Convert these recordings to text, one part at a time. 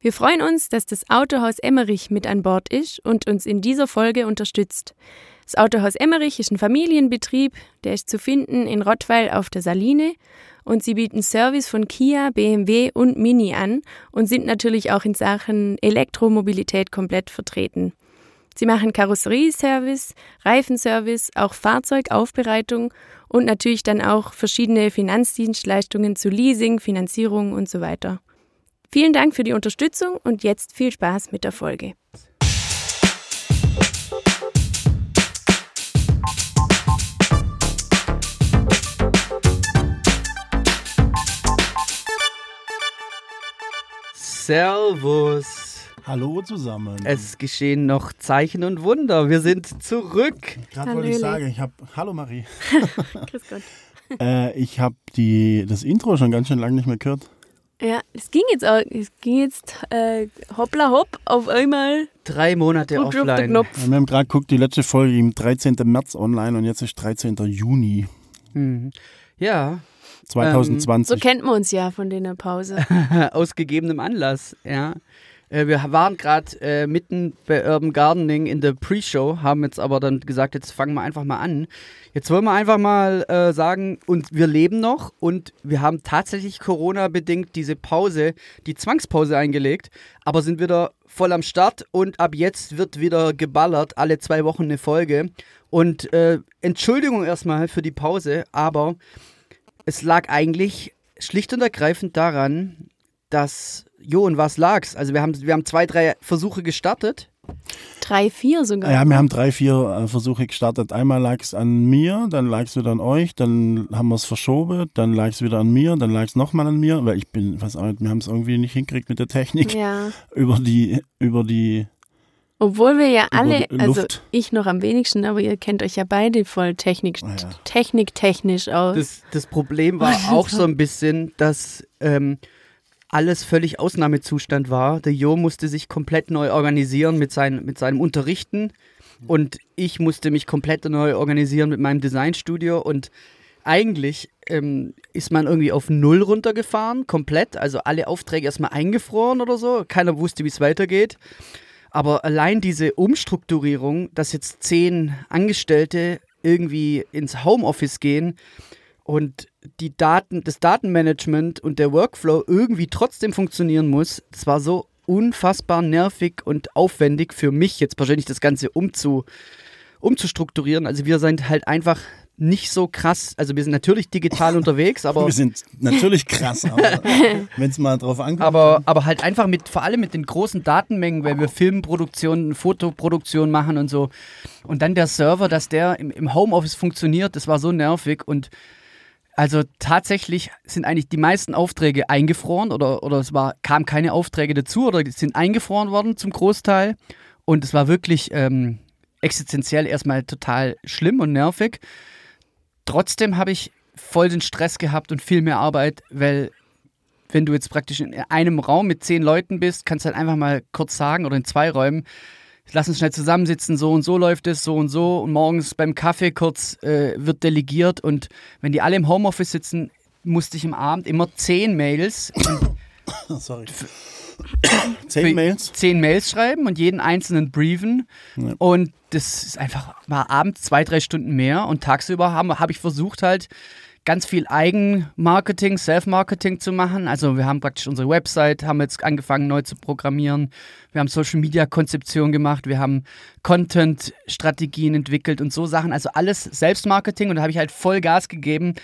Wir freuen uns, dass das Autohaus Emmerich mit an Bord ist und uns in dieser Folge unterstützt. Das Autohaus Emmerich ist ein Familienbetrieb, der ist zu finden in Rottweil auf der Saline und sie bieten Service von Kia, BMW und Mini an und sind natürlich auch in Sachen Elektromobilität komplett vertreten. Sie machen Karosserieservice, Reifenservice, auch Fahrzeugaufbereitung und natürlich dann auch verschiedene Finanzdienstleistungen zu Leasing, Finanzierung und so weiter. Vielen Dank für die Unterstützung und jetzt viel Spaß mit der Folge. Servus. Hallo zusammen. Es geschehen noch Zeichen und Wunder. Wir sind zurück. Gerade wollte ich sagen, ich habe. Hallo Marie. Grüß Gott. äh, ich habe das Intro schon ganz schön lange nicht mehr gehört. Ja, es ging jetzt auch, es ging jetzt äh, hoppla hopp auf einmal. Drei Monate offline. Knopf. Wir haben gerade geguckt, die letzte Folge im 13. März online und jetzt ist 13. Juni Mhm. Ja, 2020. So kennt man uns ja von der Pause. aus gegebenem Anlass, ja. Äh, Wir waren gerade äh, mitten bei Urban Gardening in der Pre-Show, haben jetzt aber dann gesagt, jetzt fangen wir einfach mal an. Jetzt wollen wir einfach mal äh, sagen, und wir leben noch und wir haben tatsächlich Corona-bedingt diese Pause, die Zwangspause eingelegt, aber sind wieder voll am Start und ab jetzt wird wieder geballert, alle zwei Wochen eine Folge. Und äh, Entschuldigung erstmal für die Pause, aber es lag eigentlich schlicht und ergreifend daran, dass, jo, und was lag's? Also wir haben, wir haben zwei, drei Versuche gestartet. Drei, vier sogar. ja, wir haben drei, vier äh, Versuche gestartet. Einmal lag es an mir, dann lag es wieder an euch, dann haben wir es verschoben, dann lag es wieder an mir, dann lag es nochmal an mir, weil ich bin, weiß auch nicht, wir haben es irgendwie nicht hingekriegt mit der Technik Ja. über die, über die, Obwohl wir ja alle, also ich noch am wenigsten, aber ihr kennt euch ja beide voll Technik, Ah ja. techniktechnisch aus. Das, das Problem war auch so ein bisschen, dass ähm, alles völlig Ausnahmezustand war. Der Jo musste sich komplett neu organisieren mit, sein, mit seinem Unterrichten und ich musste mich komplett neu organisieren mit meinem Designstudio und eigentlich ähm, ist man irgendwie auf Null runtergefahren, komplett. Also alle Aufträge erstmal eingefroren oder so. Keiner wusste, wie es weitergeht. Aber allein diese Umstrukturierung, dass jetzt zehn Angestellte irgendwie ins Homeoffice gehen und die Daten, das Datenmanagement und der Workflow irgendwie trotzdem funktionieren muss, das war so unfassbar nervig und aufwendig für mich jetzt persönlich das Ganze umzu, umzustrukturieren. Also wir sind halt einfach nicht so krass, also wir sind natürlich digital unterwegs, aber wir sind natürlich krass, aber wenn es mal drauf ankommt. aber, aber halt einfach mit, vor allem mit den großen Datenmengen, weil wir Filmproduktion, Fotoproduktion machen und so. Und dann der Server, dass der im, im Homeoffice funktioniert, das war so nervig. Und also tatsächlich sind eigentlich die meisten Aufträge eingefroren oder, oder es war, kam keine Aufträge dazu oder sind eingefroren worden zum Großteil. Und es war wirklich ähm, existenziell erstmal total schlimm und nervig. Trotzdem habe ich voll den Stress gehabt und viel mehr Arbeit, weil wenn du jetzt praktisch in einem Raum mit zehn Leuten bist, kannst du halt einfach mal kurz sagen oder in zwei Räumen, lass uns schnell zusammensitzen, so und so läuft es, so und so und morgens beim Kaffee kurz äh, wird delegiert und wenn die alle im Homeoffice sitzen, musste ich am Abend immer zehn Mails, Sorry. Zehn Mails? zehn Mails schreiben und jeden einzelnen briefen Ja. und das ist einfach, war abends zwei, drei Stunden mehr und tagsüber habe hab ich versucht halt ganz viel Eigenmarketing, Self-Marketing zu machen. Also wir haben praktisch unsere Website, haben jetzt angefangen neu zu programmieren. Wir haben Social-Media-Konzeption gemacht, wir haben Content-Strategien entwickelt und so Sachen. Also alles Selbstmarketing und da habe ich halt voll Gas gegeben,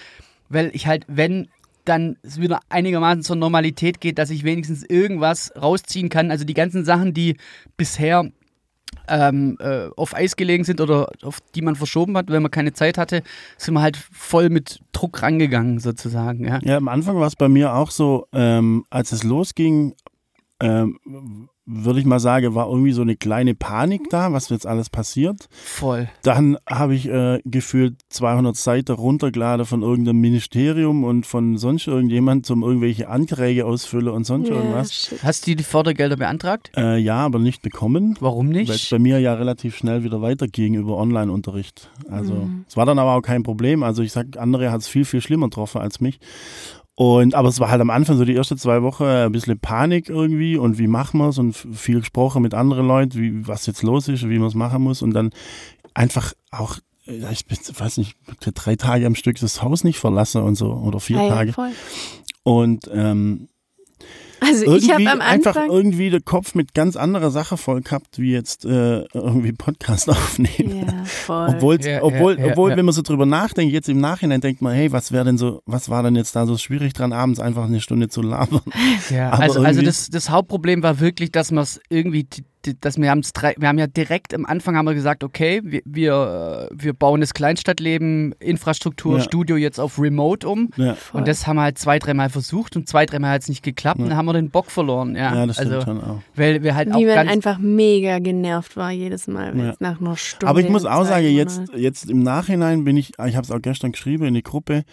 weil ich halt, wenn dann es wieder einigermaßen zur Normalität geht, dass ich wenigstens irgendwas rausziehen kann. Also die ganzen Sachen, die bisher ähm, äh, auf Eis gelegen sind oder auf die man verschoben hat, wenn man keine Zeit hatte, sind wir halt voll mit Druck rangegangen sozusagen. Ja. Ja, am Anfang war es bei mir auch so, ähm, als es losging, ähm, würde ich mal sagen, war irgendwie so eine kleine Panik da, was jetzt alles passiert. Voll. Dann habe ich äh, gefühlt 200 Seiten runtergeladen von irgendeinem Ministerium und von sonst irgendjemand zum irgendwelche Anträge ausfüllen und sonst Ja, irgendwas. shit. Hast du die Fördergelder beantragt? Äh, ja, aber nicht bekommen. Warum Weil es nicht? bei mir ja relativ schnell wieder weiterging über Online-Unterricht. Also es war dann aber auch kein Problem. Also ich sag, andere hat es viel, viel schlimmer getroffen als mich. Und, aber es war halt am Anfang so die ersten zwei Wochen ein bisschen Panik irgendwie und wie machen wir es und viel gesprochen mit anderen Leuten, wie, was jetzt los ist und wie man es machen muss und dann einfach auch, ich weiß nicht, drei Tage am Stück das Haus nicht verlassen und so oder vier Ah ja, Tage. voll. Und ähm, Also ich habe irgendwie am einfach Anfang. irgendwie den Kopf mit ganz anderer Sache voll gehabt, wie jetzt äh, irgendwie Podcast aufnehmen. Ja, voll. Obwohl, Ja, obwohl, ja, ja, obwohl ja. wenn man so drüber nachdenkt, jetzt im Nachhinein denkt man, hey, was wäre denn so, was war denn jetzt da so schwierig dran, abends einfach eine Stunde zu labern? Ja, Aber also, also irgendwie- das, das Hauptproblem war wirklich, dass wir es irgendwie, dass wir haben's drei, wir haben ja direkt am Anfang haben wir gesagt, okay, wir, wir, äh, wir bauen das Kleinstadtleben, Infrastruktur, Ja. Studio jetzt auf Remote um. Ja. Und das haben wir halt zwei, dreimal versucht und zwei, dreimal hat es nicht geklappt und dann haben wir den Bock verloren. Ja, ja das stimmt also, schon auch. weil wir halt Wie auch man einfach mega genervt war jedes Mal, wenn Ja. es nach einer Stunde. Aber ich muss auch sagen, jetzt, jetzt im Nachhinein bin ich, ich habe es auch gestern geschrieben in die Gruppe,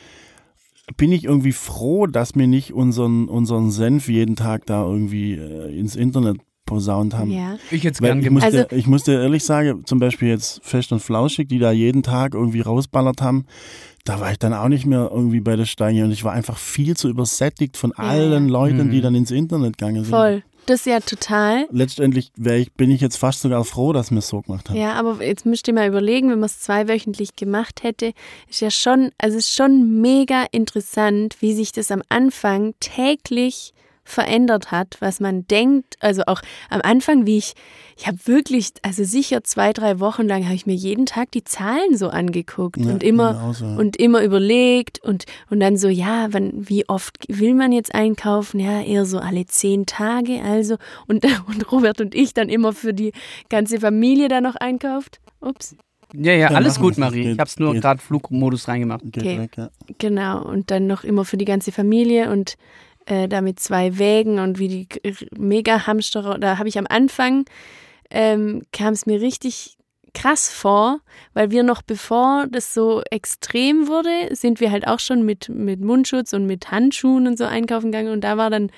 bin ich irgendwie froh, dass wir nicht unseren, unseren Senf jeden Tag da irgendwie äh, ins Internet posaunt haben. Ja. ich jetzt gern ich, gemacht. musste, Also- ich musste ehrlich sagen, zum Beispiel jetzt Fest und Flauschig, die da jeden Tag irgendwie rausballert haben, da war ich dann auch nicht mehr irgendwie bei der Stange und ich war einfach viel zu übersättigt von Ja, allen. Leuten, die Mhm. dann ins Internet gegangen sind. Voll. Das ja total. Letztendlich ich, bin ich jetzt fast sogar froh, dass wir es so gemacht haben. Ja, aber jetzt müsst ihr mal überlegen, wenn man es zweiwöchentlich gemacht hätte, ist ja schon, also ist schon mega interessant, wie sich das am Anfang täglich verändert hat, was man denkt. Also auch am Anfang, wie ich, ich habe wirklich, also sicher zwei, drei Wochen lang habe ich mir jeden Tag die Zahlen so angeguckt Ja, und immer genauso, ja. und immer überlegt und, und dann so, ja, wann, wie oft will man jetzt einkaufen? Ja, eher so alle zehn Tage, also. Und, und Robert und ich dann immer für die ganze Familie da noch einkauft. Ups. ja, ja, alles gut. Marie. Geht- Ich habe es nur gerade Flugmodus reingemacht. Okay. weg, ja. Genau. Und dann noch immer für die ganze Familie und äh, da mit zwei Wägen und wie die Mega-Hamsterer. Da habe ich am Anfang, ähm, kam es mir richtig krass vor, weil wir noch bevor das so extrem wurde, sind wir halt auch schon mit, mit Mundschutz und mit Handschuhen und so einkaufen gegangen und da war dann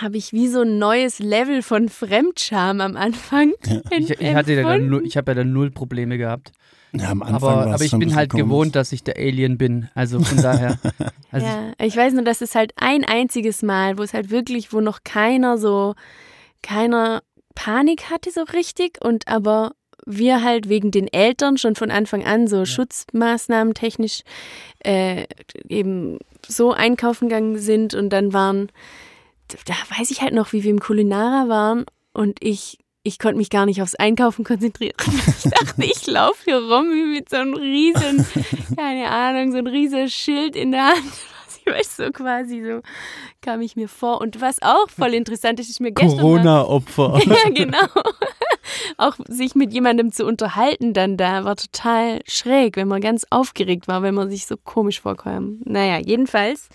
habe ich wie so ein neues Level von Fremdscham am Anfang. Ich, ent- ich hatte ja dann ich habe ja dann null Probleme gehabt. Ja, am Anfang Aber, aber ich bin halt komisch. gewohnt, dass ich der Alien bin. Also von daher. Also ja, ich weiß nur, dass es halt ein einziges Mal, wo es halt wirklich, wo noch keiner so, keiner Panik hatte so richtig und aber wir halt wegen den Eltern schon von Anfang an so Schutzmaßnahmen technisch äh, eben so einkaufen gegangen sind und dann waren, da weiß ich halt noch, wie wir im Kulinara waren und ich ich konnte mich gar nicht aufs Einkaufen konzentrieren. Ich dachte, ich laufe hier rum wie mit so einem riesen, keine Ahnung, so ein riesen Schild in der Hand. Ich weiß so quasi so kam ich mir vor. Und was auch voll interessant ist, ist mir gestern Corona-Opfer. ja, genau. Auch sich mit jemandem zu unterhalten dann da war total schräg, wenn man ganz aufgeregt war, wenn man sich so komisch vorkam. Naja, jedenfalls,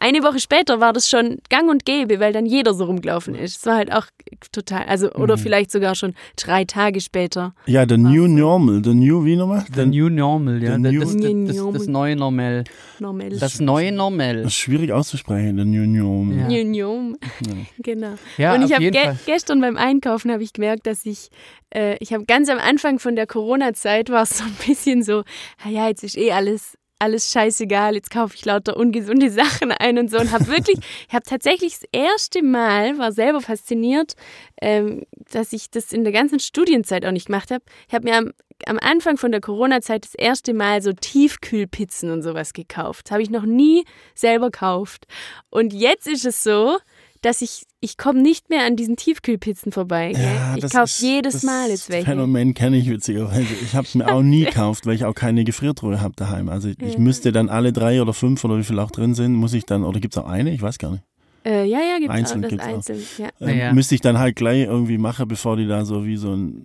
eine Woche später war das schon gang und gäbe, weil dann jeder so rumgelaufen ist. Es war halt auch total, also, oder Mhm. vielleicht sogar schon drei Tage später. Ja, the new normal. The new, wie nochmal? The New Normal, ja. The Das, new- das, das, das, Normal. das neue Normal. Normal. Das neue Normal. Das ist schwierig auszusprechen, the new normal. Ja. Union. Genau. Ja, und ich habe ge gestern beim Einkaufen habe ich gemerkt, dass ich, äh, ich habe ganz am Anfang von der Corona-Zeit war es so ein bisschen so, "Ah ja, jetzt ist eh alles alles scheißegal, jetzt kaufe ich lauter ungesunde Sachen ein und so und habe wirklich, ich habe tatsächlich das erste Mal, war selber fasziniert, ähm, dass ich das in der ganzen Studienzeit auch nicht gemacht habe. Ich habe mir am, am Anfang von der Corona-Zeit das erste Mal so Tiefkühlpizzen und sowas gekauft. Habe ich noch nie selber gekauft. Und jetzt ist es so, dass ich, ich komme nicht mehr an diesen Tiefkühlpizzen vorbei. Gell? Ja, ich das kaufe jedes das Mal jetzt welche. Phänomen kenne ich witzigerweise. Ich habe es mir auch nie gekauft, weil ich auch keine Gefriertruhe habe daheim. Also ich, ich Ja. müsste dann alle drei oder fünf oder wie viel auch drin sind, muss ich dann, oder gibt es auch eine? Ich weiß gar nicht. Äh, ja, ja, gibt es auch Einzeln das gibt's auch. einzeln. Ja. Ähm, Ja. Müsste ich dann halt gleich irgendwie machen, bevor die da so wie so ein,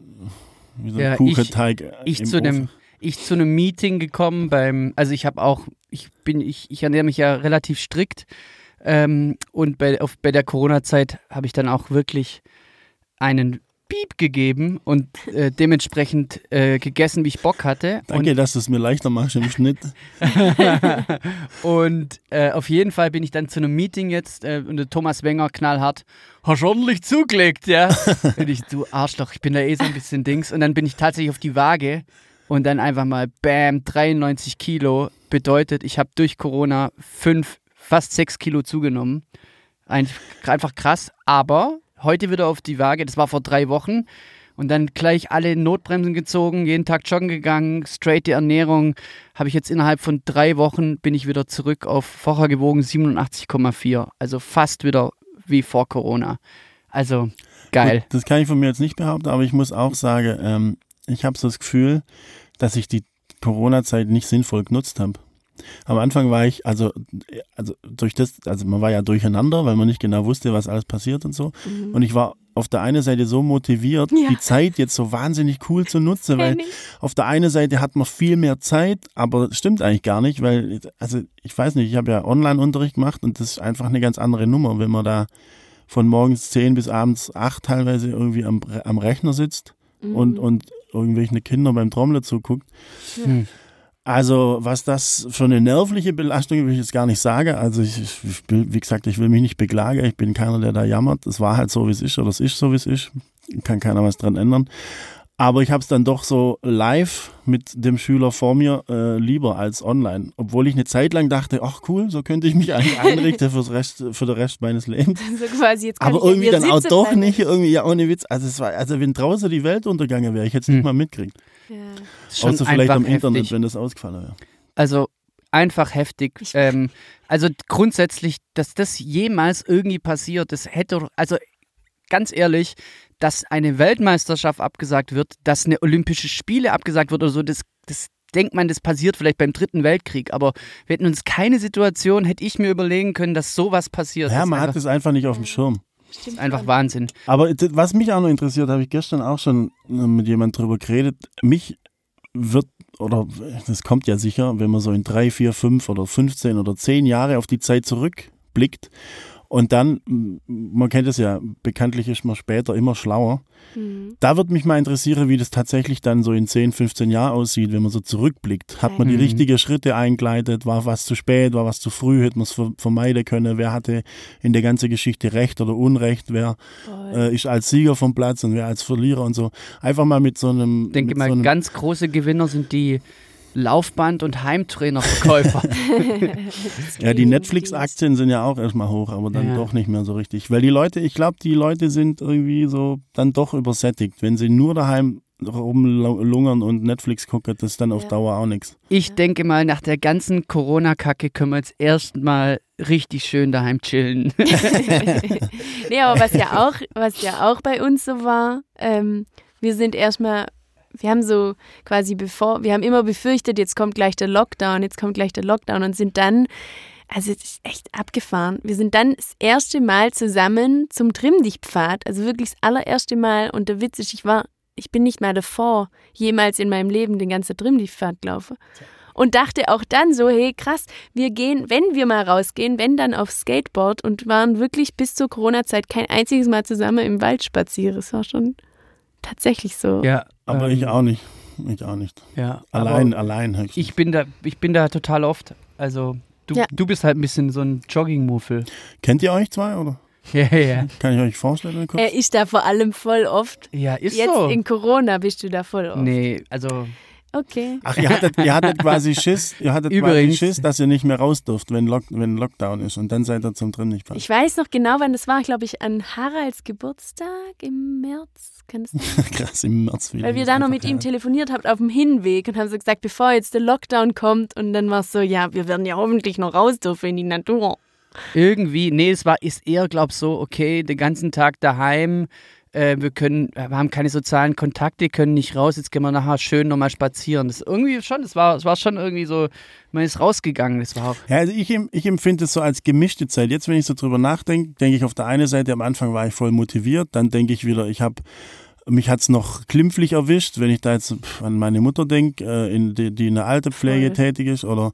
wie so ein Ja, ich- Kuchenteig Ich im zu Ofen- einem ich zu einem Meeting gekommen beim, also ich habe auch, ich bin, ich, ich ernähre mich ja relativ strikt ähm, und bei, auf, bei der Corona-Zeit habe ich dann auch wirklich einen Piep gegeben und äh, dementsprechend äh, gegessen, wie ich Bock hatte. Danke, dass du es mir leichter machst im Schnitt. Und äh, auf jeden Fall bin ich dann zu einem Meeting jetzt äh, und der Thomas Wenger knallhart, hast ordentlich zugelegt, ja. und ich, du Arschloch, ich bin da eh so ein bisschen Dings. Und dann bin ich tatsächlich auf die Waage und dann einfach mal, bam, 93 Kilo bedeutet, ich habe durch Corona fünf fast sechs Kilo zugenommen. Ein, einfach krass. Aber heute wieder auf die Waage, das war vor drei Wochen. Und dann gleich alle Notbremsen gezogen, jeden Tag joggen gegangen, straight die Ernährung. Habe ich jetzt innerhalb von drei Wochen bin ich wieder zurück auf vorher gewogen 87,4. Also fast wieder wie vor Corona. Also geil. Gut, das kann ich von mir jetzt nicht behaupten, aber ich muss auch sagen, ähm, ich habe so das Gefühl, dass ich die Corona-Zeit nicht sinnvoll genutzt habe. Am Anfang war ich, also, also durch das, also man war ja durcheinander, weil man nicht genau wusste, was alles passiert und so. Mhm. Und ich war auf der einen Seite so motiviert, ja. die Zeit jetzt so wahnsinnig cool zu nutzen, weil auf der einen Seite hat man viel mehr Zeit, aber das stimmt eigentlich gar nicht, weil, also ich weiß nicht, ich habe ja Online-Unterricht gemacht und das ist einfach eine ganz andere Nummer, wenn man da von morgens 10 bis abends 8 teilweise irgendwie am, am Rechner sitzt mhm. und, und irgendwelchen Kinder beim Trommeln zuguckt. Ja. Hm. Also, was das für eine nervliche Belastung will ich jetzt gar nicht sagen. Also, ich, ich, wie gesagt, ich will mich nicht beklagen. Ich bin keiner, der da jammert. Es war halt so, wie es ist, oder es ist so, wie es ist. Kann keiner was dran ändern. Aber ich habe es dann doch so live mit dem Schüler vor mir äh, lieber als online. Obwohl ich eine Zeit lang dachte, ach cool, so könnte ich mich eigentlich einrichten fürs Rest, für den Rest meines Lebens. So quasi, jetzt Aber irgendwie dann auch doch nicht, irgendwie, ja, ohne Witz. Also, es war, also wenn draußen die Welt untergegangen wäre, ich hätte es hm. nicht mal mitgekriegt. Ja. Außer vielleicht am heftig. Internet, wenn das ausgefallen wäre. Also einfach heftig. Ähm, also grundsätzlich, dass das jemals irgendwie passiert, das hätte, also ganz ehrlich, dass eine Weltmeisterschaft abgesagt wird, dass eine Olympische Spiele abgesagt wird oder so, das, das denkt man, das passiert vielleicht beim Dritten Weltkrieg, aber wir hätten uns keine Situation, hätte ich mir überlegen können, dass sowas passiert. Ja, man hat es einfach nicht auf dem Schirm. Stimmt einfach Wahnsinn. Aber was mich auch noch interessiert, habe ich gestern auch schon äh, mit jemandem drüber geredet. Mich wird, oder das kommt ja sicher, wenn man so in drei, vier, fünf oder 15 oder zehn Jahre auf die Zeit zurückblickt und dann, man kennt es ja, bekanntlich ist man später immer schlauer. Mhm. Da würde mich mal interessieren, wie das tatsächlich dann so in 10, 15 Jahren aussieht, wenn man so zurückblickt. Hat man die mhm. richtigen Schritte eingeleitet? War was zu spät? War was zu früh? Hätte man es vermeiden können? Wer hatte in der ganzen Geschichte Recht oder Unrecht? Wer äh, ist als Sieger vom Platz und wer als Verlierer und so? Einfach mal mit so einem. Ich denke mal, so ganz große Gewinner sind die, Laufband- und Heimtrainerverkäufer. ja, die Netflix-Aktien sind ja auch erstmal hoch, aber dann ja. doch nicht mehr so richtig. Weil die Leute, ich glaube, die Leute sind irgendwie so dann doch übersättigt. Wenn sie nur daheim rumlungern und Netflix gucken, das ist dann auf Dauer auch nichts. Ich denke mal, nach der ganzen Corona-Kacke können wir jetzt erstmal richtig schön daheim chillen. nee, aber was ja auch, was ja auch bei uns so war, ähm, wir sind erstmal wir haben so quasi bevor, wir haben immer befürchtet, jetzt kommt gleich der Lockdown, jetzt kommt gleich der Lockdown und sind dann, also es ist echt abgefahren. Wir sind dann das erste Mal zusammen zum Trimmdichtpfad, also wirklich das allererste Mal und der Witz ist, ich war, ich bin nicht mal davor jemals in meinem Leben den ganzen Trimmdichtpfad gelaufen. Und dachte auch dann so, hey krass, wir gehen, wenn wir mal rausgehen, wenn dann aufs Skateboard und waren wirklich bis zur Corona-Zeit kein einziges Mal zusammen im Wald spazieren. Das war schon tatsächlich so. Ja, aber ähm, ich auch nicht. Ich auch nicht. Ja, allein, allein höchstens. Ich bin da, ich bin da total oft. Also du, ja. du bist halt ein bisschen so ein Jogging-Muffel. Kennt ihr euch zwei oder? Ja, ja. Kann ich euch vorstellen? Kurz? Er ist da vor allem voll oft. Ja, ist Jetzt so. Jetzt in Corona bist du da voll oft. Nee, also Okay. Ach, ihr hattet, ihr hattet quasi Schiss, ihr hattet Übrigens. quasi Schiss, dass ihr nicht mehr raus durft, wenn, Lock, wenn Lockdown ist und dann seid ihr zum drin nicht Ich weiß noch genau, wann das war, glaube ich, an Haralds Geburtstag im März. Krass, im März. Weil wir da noch mit ihm telefoniert haben auf dem Hinweg und haben so gesagt, bevor jetzt der Lockdown kommt und dann war es so, ja, wir werden ja hoffentlich noch raus dürfen in die Natur. Irgendwie, nee, es war, ist eher, glaub so, okay, den ganzen Tag daheim, äh, wir können, wir haben keine sozialen Kontakte, können nicht raus, jetzt gehen wir nachher schön nochmal spazieren. Das irgendwie schon, das war, das war schon irgendwie so, man ist rausgegangen, das war auch. Ja, also ich, ich empfinde es so als gemischte Zeit. Jetzt, wenn ich so drüber nachdenke, denke ich auf der einen Seite, am Anfang war ich voll motiviert, dann denke ich wieder, ich habe mich hat es noch klimpflich erwischt, wenn ich da jetzt an meine Mutter denke, äh, in die, die in der Altepflege Voll. tätig ist, oder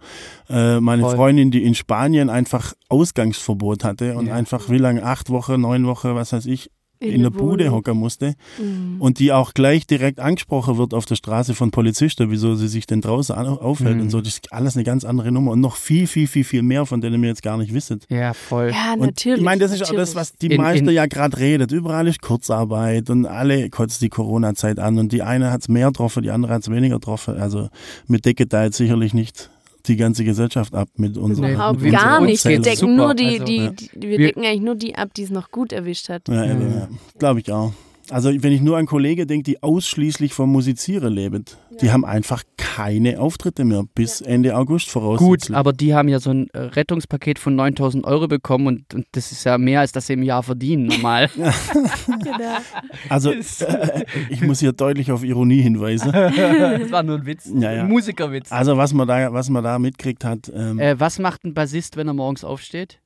äh, meine Voll. Freundin, die in Spanien einfach Ausgangsverbot hatte und ja. einfach wie lange, acht Wochen, neun Wochen, was weiß ich, in, in der Bude hocken musste mhm. und die auch gleich direkt angesprochen wird auf der Straße von Polizisten, wieso sie sich denn draußen aufhält mhm. und so. Das ist alles eine ganz andere Nummer und noch viel, viel, viel, viel mehr, von denen ihr jetzt gar nicht wisst. Ja, voll. Ja, natürlich. Und ich meine, das ist natürlich. auch das, was die Meister ja gerade redet. Überall ist Kurzarbeit und alle kotzt die Corona-Zeit an und die eine hat es mehr getroffen, die andere hat es weniger getroffen. Also mit Decke da jetzt sicherlich nicht die ganze Gesellschaft ab mit unserem Überhaupt mit gar unserer nicht. Wir decken nur die, Also, die, ja. die wir, decken eigentlich nur die ab, die es noch gut erwischt hat. Ja, eben, ja. glaube ich auch. Also wenn ich nur an Kollegen denke, die ausschließlich vom Musizieren leben, die haben einfach keine Auftritte mehr bis Ende August voraussichtlich. Gut, aber die haben ja so ein äh, Rettungspaket von 9000 Euro bekommen und, und das ist ja mehr, als das sie im Jahr verdienen, normal. Also äh, ich muss hier deutlich auf Ironie hinweisen. das war nur ein Witz. Ja, ja. Ein Musikerwitz. Also was man da, was man da mitkriegt hat, ähm, Äh, was macht ein Bassist, wenn er morgens aufsteht?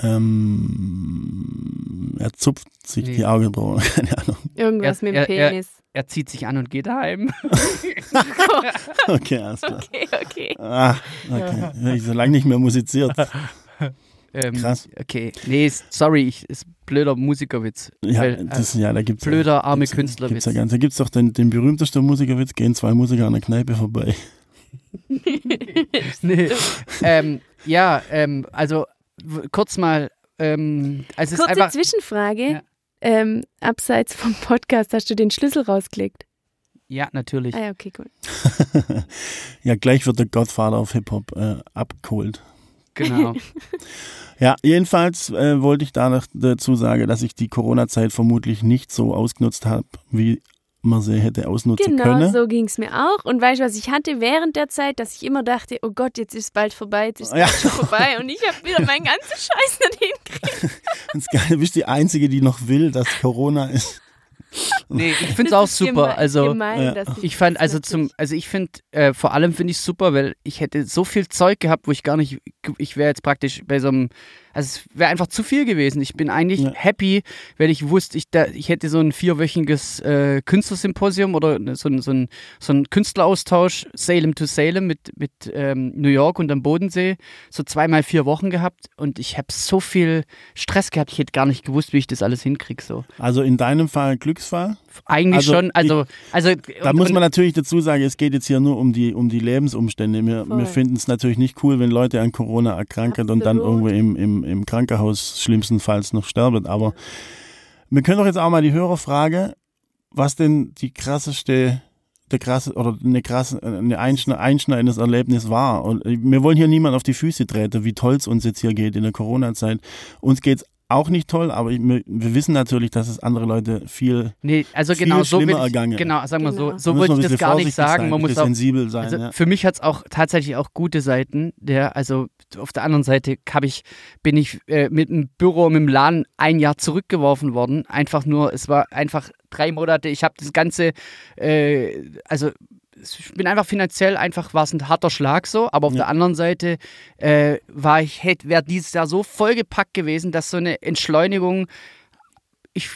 Ähm, er zupft sich Nee. die Augenbrauen, keine Ahnung. Irgendwas Er- mit dem er- er- Penis. Er zieht sich an und geht heim. Okay, alles klar. Okay, okay. Ah, okay. Ja, ich so lange nicht mehr musiziert. Ähm, Krass. Okay, nee, sorry, ich, ist blöder Musikerwitz. Ja, Weil, äh, das, ja da gibt's blöder, arme gibt's, Künstlerwitz. Gibt's ja ganz. Da gibt's doch den, den berühmtesten Musikerwitz, gehen zwei Musiker an der Kneipe vorbei. nee. ähm, ja, ähm, also kurz mal, ähm, also Kurze einfach, Zwischenfrage. Ja. Ähm, abseits vom Podcast hast du den Schlüssel rausgelegt. ja, natürlich. Ah ja, okay, cool. ja, gleich wird der Godfather auf Hip-Hop äh, abgeholt. Genau. Ja, jedenfalls äh, wollte ich da noch dazu sagen, dass ich die Corona-Zeit vermutlich nicht so ausgenutzt habe, wie man sie hätte ausnutzen Genau, können. so ging es mir auch. Und weißt du, was ich hatte während der Zeit, dass ich immer dachte, oh Gott, jetzt ist es bald vorbei, jetzt ist es Ja. bald schon vorbei. Und ich habe wieder meinen ganzen Scheiß nicht hingekriegt. Das ist geil, du bist die Einzige, die noch will, dass Corona ist. Nee, ich finde es auch super. Also, gemein, ja. ich fand, also zum, also ich finde, äh, vor allem finde ich es super, weil ich hätte so viel Zeug gehabt, wo ich gar nicht, ich wäre jetzt praktisch bei so einem, also es wäre einfach zu viel gewesen. Ich bin eigentlich Ja. happy, weil ich wusste, ich, da, ich hätte so ein vierwöchiges äh, Künstlersymposium oder so ein, so, ein, so ein Künstleraustausch, Salem to Salem mit, mit ähm, New York und am Bodensee, so zweimal vier Wochen gehabt und ich habe so viel Stress gehabt, ich hätte gar nicht gewusst, wie ich das alles hinkriege. So. Also in deinem Fall Glücksfall. Eigentlich Also schon, also, also Da und- muss man natürlich dazu sagen, es geht jetzt hier nur um die, um die Lebensumstände. Wir, Voll. wir finden es natürlich nicht cool, wenn Leute an Corona erkranken und dann Absolut. irgendwo im, im, im Krankenhaus schlimmstenfalls noch sterben. Aber wir können doch jetzt auch mal die Hörerfrage, was denn die krasseste, der krasse oder eine krasse, eine einschne- einschneidendes Erlebnis war. Und äh, wir wollen hier niemand auf die Füße treten, wie toll es uns jetzt hier geht in der Corona-Zeit. Uns geht's auch nicht toll, aber ich, wir, wissen natürlich, dass es andere Leute viel Nee, also viel genau so schlimmer ich, ergangen. Genau, sagen wir Genau. so, so man ich das gar nicht sagen. Sein, Man muss auch, sensibel sein. also ja. für mich hat es auch tatsächlich auch gute Seiten. Der, also auf der anderen Seite hab ich, bin ich äh, mit dem Büro, mit dem Laden ein Jahr zurückgeworfen worden. Einfach nur, es war einfach drei Monate. Ich habe das Ganze, äh, also ich bin einfach finanziell einfach war es ein harter Schlag so, aber auf Ja. der anderen Seite äh, war ich hätte wäre dieses Jahr so vollgepackt gewesen, dass so eine Entschleunigung ich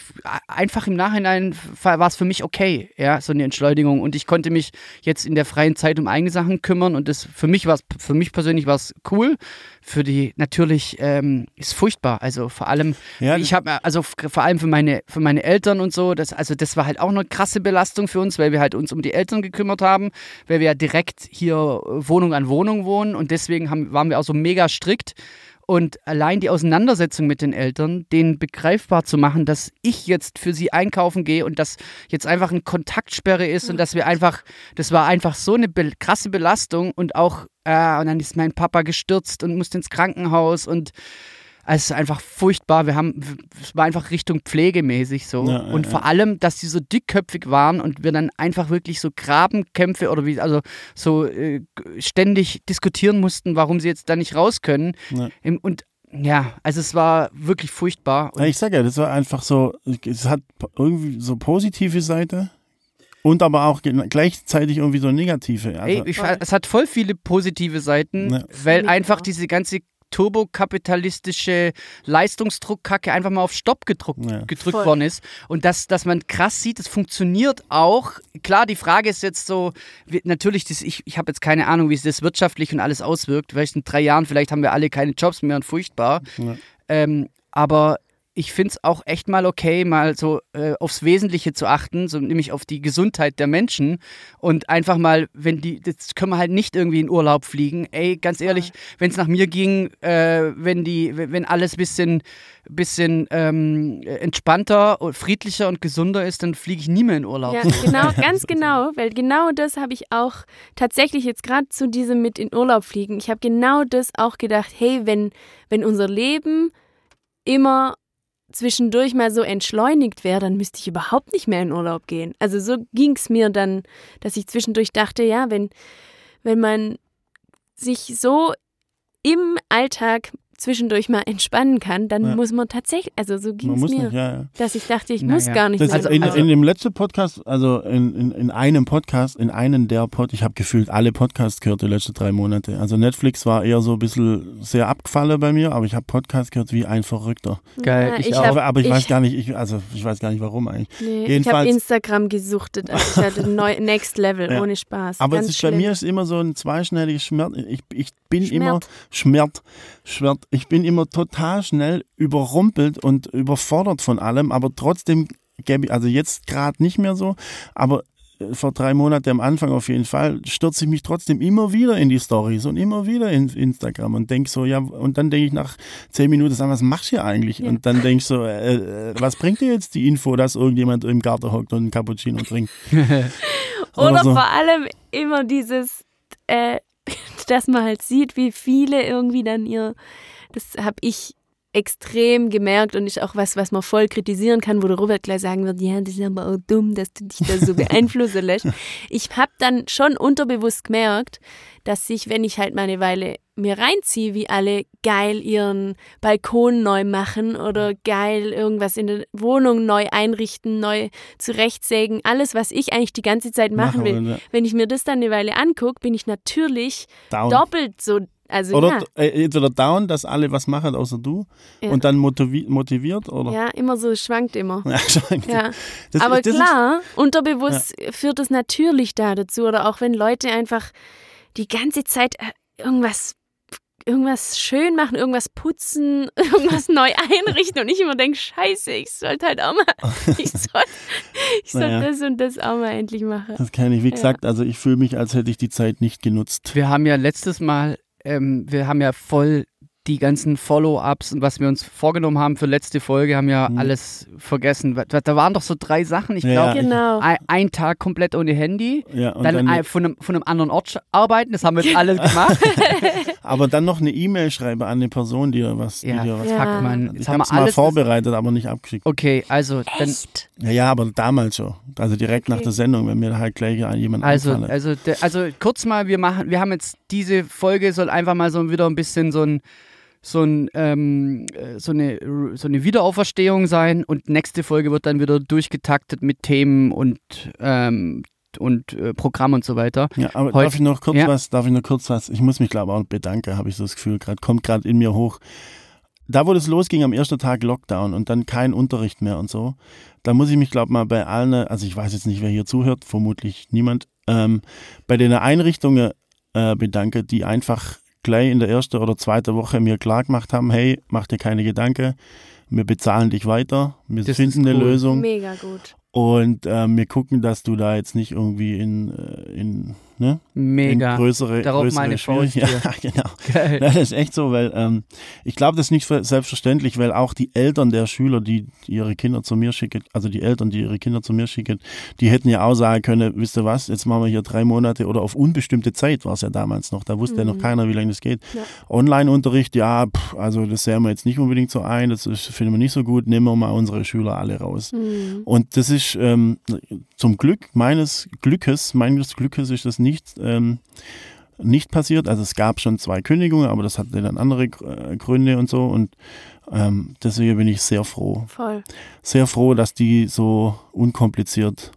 einfach im Nachhinein war es für mich okay, ja, so eine Entschleunigung. Und ich konnte mich jetzt in der freien Zeit um eigene Sachen kümmern und das für mich war für mich persönlich war es cool, für die natürlich ähm, ist furchtbar, also vor allem Ja, ich habe also vor allem für meine für meine Eltern und so, das also das war halt auch eine krasse Belastung für uns, weil wir halt uns um die Eltern gekümmert haben, weil wir ja direkt hier äh, Wohnung an Wohnung wohnen. Und deswegen haben, waren wir auch so mega strikt und allein die Auseinandersetzung mit den Eltern, denen begreifbar zu machen, dass ich jetzt für sie einkaufen gehe und dass jetzt einfach eine Kontaktsperre ist und dass wir einfach, das war einfach so eine be krasse Belastung und auch, äh, und dann ist mein Papa gestürzt und musste ins Krankenhaus und also es ist einfach furchtbar. Wir haben, es war einfach Richtung pflegemäßig so. Ja, ja, und ja. vor allem, dass die so dickköpfig waren und wir dann einfach wirklich so Grabenkämpfe oder wie, also so äh, ständig diskutieren mussten, warum sie jetzt da nicht raus können. Ja. Im, und ja, also es war wirklich furchtbar. Ja, ich sag ja, das war einfach so, es hat irgendwie so positive Seite und aber auch gleichzeitig irgendwie so negative. Also, Ey, ich, es hat voll viele positive Seiten, Ja. weil einfach diese ganze turbokapitalistische Leistungsdruckkacke einfach mal auf Stopp gedruckt, Ja. gedrückt Voll. worden ist. Und dass, dass man krass sieht, es funktioniert auch. Klar, die Frage ist jetzt so, wie, natürlich, das, ich, ich habe jetzt keine Ahnung, wie sich das wirtschaftlich und alles auswirkt. Vielleicht in drei Jahren, vielleicht haben wir alle keine Jobs mehr und furchtbar. Ja. Ähm, aber ich finde es auch echt mal okay, mal so äh, aufs Wesentliche zu achten, so nämlich auf die Gesundheit der Menschen und einfach mal, wenn die, das können wir halt nicht irgendwie in Urlaub fliegen. Ey, ganz ehrlich, wenn es nach mir ging, äh, wenn die, wenn alles bisschen, bisschen ähm, entspannter, friedlicher und gesunder ist, dann fliege ich nie mehr in Urlaub. Ja, genau, ganz genau, weil genau das habe ich auch tatsächlich jetzt gerade zu diesem mit in Urlaub fliegen. Ich habe genau das auch gedacht, hey, wenn, wenn unser Leben immer zwischendurch mal so entschleunigt wäre, dann müsste ich überhaupt nicht mehr in Urlaub gehen. Also so ging es mir dann, dass ich zwischendurch dachte, ja, wenn, wenn man sich so im Alltag zwischendurch mal entspannen kann, dann ja. muss man tatsächlich, also so ging es mir, nicht, ja, ja. dass ich dachte, ich Na muss gar nicht. Das also, in, also, in, dem letzten Podcast, also in, in, in einem Podcast, in einem der Pod, ich habe gefühlt alle Podcasts gehört die letzten drei Monate. Also Netflix war eher so ein bisschen sehr abgefallen bei mir, aber ich habe Podcasts gehört wie ein Verrückter. Geil, ich, ich auch. aber ich, ich, weiß gar nicht, ich, also ich weiß gar nicht warum eigentlich. Nee, Jedenfalls, ich habe Instagram gesuchtet, also ich hatte neu, Next Level, ohne Spaß. Aber es ist, bei mir ist immer so ein zweischneidiges Schmerz. Ich, ich bin Schmerz. immer Schmerz, Schmerz ich bin immer total schnell überrumpelt und überfordert von allem, aber trotzdem gäbe ich, also jetzt gerade nicht mehr so, aber äh, vor drei Monaten am Anfang auf jeden Fall, stürze ich mich trotzdem immer wieder in die Stories und immer wieder in Instagram und denke so, ja, und dann denke ich nach zehn Minuten, sag, was machst du hier eigentlich? Ja. Und dann denke ich so, äh, äh, was bringt dir jetzt die Info, dass irgendjemand im Garten hockt und einen Cappuccino trinkt? Oder, Oder so. vor allem immer dieses, äh, dass man halt sieht, wie viele irgendwie dann ihr das habe ich extrem gemerkt und ist auch was, was man voll kritisieren kann, wo der Robert gleich sagen wird, ja, das ist aber auch dumm, dass du dich da so beeinflussen lässt. Ich habe dann schon unterbewusst gemerkt, dass sich, wenn ich halt mal eine Weile mir reinziehe, wie alle geil ihren Balkon neu machen oder geil irgendwas in der Wohnung neu einrichten, neu zurechtsägen, alles, was ich eigentlich die ganze Zeit machen will. Wenn ich mir das dann eine Weile angucke, bin ich natürlich Down. doppelt so also, oder ja. äh, entweder down, dass alle was machen außer du ja. und dann motivi motiviert oder? Ja, immer so, schwankt immer. Ja, schwankt. Ja. Das, Aber das klar, ist, unterbewusst ja. führt es natürlich da dazu oder auch wenn Leute einfach die ganze Zeit äh, irgendwas irgendwas schön machen, irgendwas putzen, irgendwas neu einrichten und ich immer denke, scheiße, ich sollte halt auch mal, ich soll, ich soll naja. das und das auch mal endlich machen. Das kann ich, wie gesagt, also ich fühle mich, als hätte ich die Zeit nicht genutzt. Wir haben ja letztes Mal ähm, wir haben ja voll die ganzen Follow-ups und was wir uns vorgenommen haben für letzte Folge, haben ja mhm. alles vergessen. Da waren doch so drei Sachen. Ich glaube, ja, genau. ein, ein, Tag komplett ohne Handy, ja, dann, dann von, einem, von einem anderen Ort arbeiten. Das haben wir jetzt alles gemacht. aber dann noch eine E-Mail schreiben an eine Person, die dir was, ja. die dir was ja. Fuck, man. Ich habe es mal vorbereitet, aber nicht abgeschickt. Okay, also dann. Ja, ja, aber damals schon. Also direkt okay. nach der Sendung, wenn mir halt gleich jemand also, also, also kurz mal, wir machen, wir haben jetzt diese Folge soll einfach mal so wieder ein bisschen so ein so, ein, ähm, äh, so, eine, so eine Wiederauferstehung sein und nächste Folge wird dann wieder durchgetaktet mit Themen und, ähm, und äh, Programm und so weiter. Ja, aber Heute, darf ich noch kurz ja. was, darf ich noch kurz was, ich muss mich glaube auch bedanken, habe ich so das Gefühl, gerade kommt gerade in mir hoch. Da, wo das losging, am ersten Tag Lockdown und dann kein Unterricht mehr und so, da muss ich mich, glaube mal bei allen, also ich weiß jetzt nicht, wer hier zuhört, vermutlich niemand, ähm, bei den Einrichtungen äh, bedanke, die einfach gleich in der ersten oder zweiten Woche mir klar gemacht haben, hey, mach dir keine Gedanken, wir bezahlen dich weiter, wir das finden eine Lösung. Mega gut. Und äh, wir gucken, dass du da jetzt nicht irgendwie in, äh, in Ne? Mega. In größere, Darauf größere meine Faust. Ja, genau. Geil. Ja, das ist echt so, weil ähm, ich glaube, das ist nicht selbstverständlich, weil auch die Eltern der Schüler, die ihre Kinder zu mir schicken, also die Eltern, die ihre Kinder zu mir schicken, die hätten ja auch sagen können, wisst ihr was, jetzt machen wir hier drei Monate oder auf unbestimmte Zeit war es ja damals noch, da wusste mhm. ja noch mhm. keiner, wie lange das geht. Ja. Online-Unterricht, ja, pff, also das sehen wir jetzt nicht unbedingt so ein, das ist, finden wir nicht so gut, nehmen wir mal unsere Schüler alle raus. Mhm. Und das ist ähm, zum Glück, meines Glückes, meines Glückes ist das nicht, ähm, nicht passiert. Also es gab schon zwei Kündigungen, aber das hatte dann andere äh, Gründe und so. Und ähm, deswegen bin ich sehr froh. Voll. Sehr froh, dass die so unkompliziert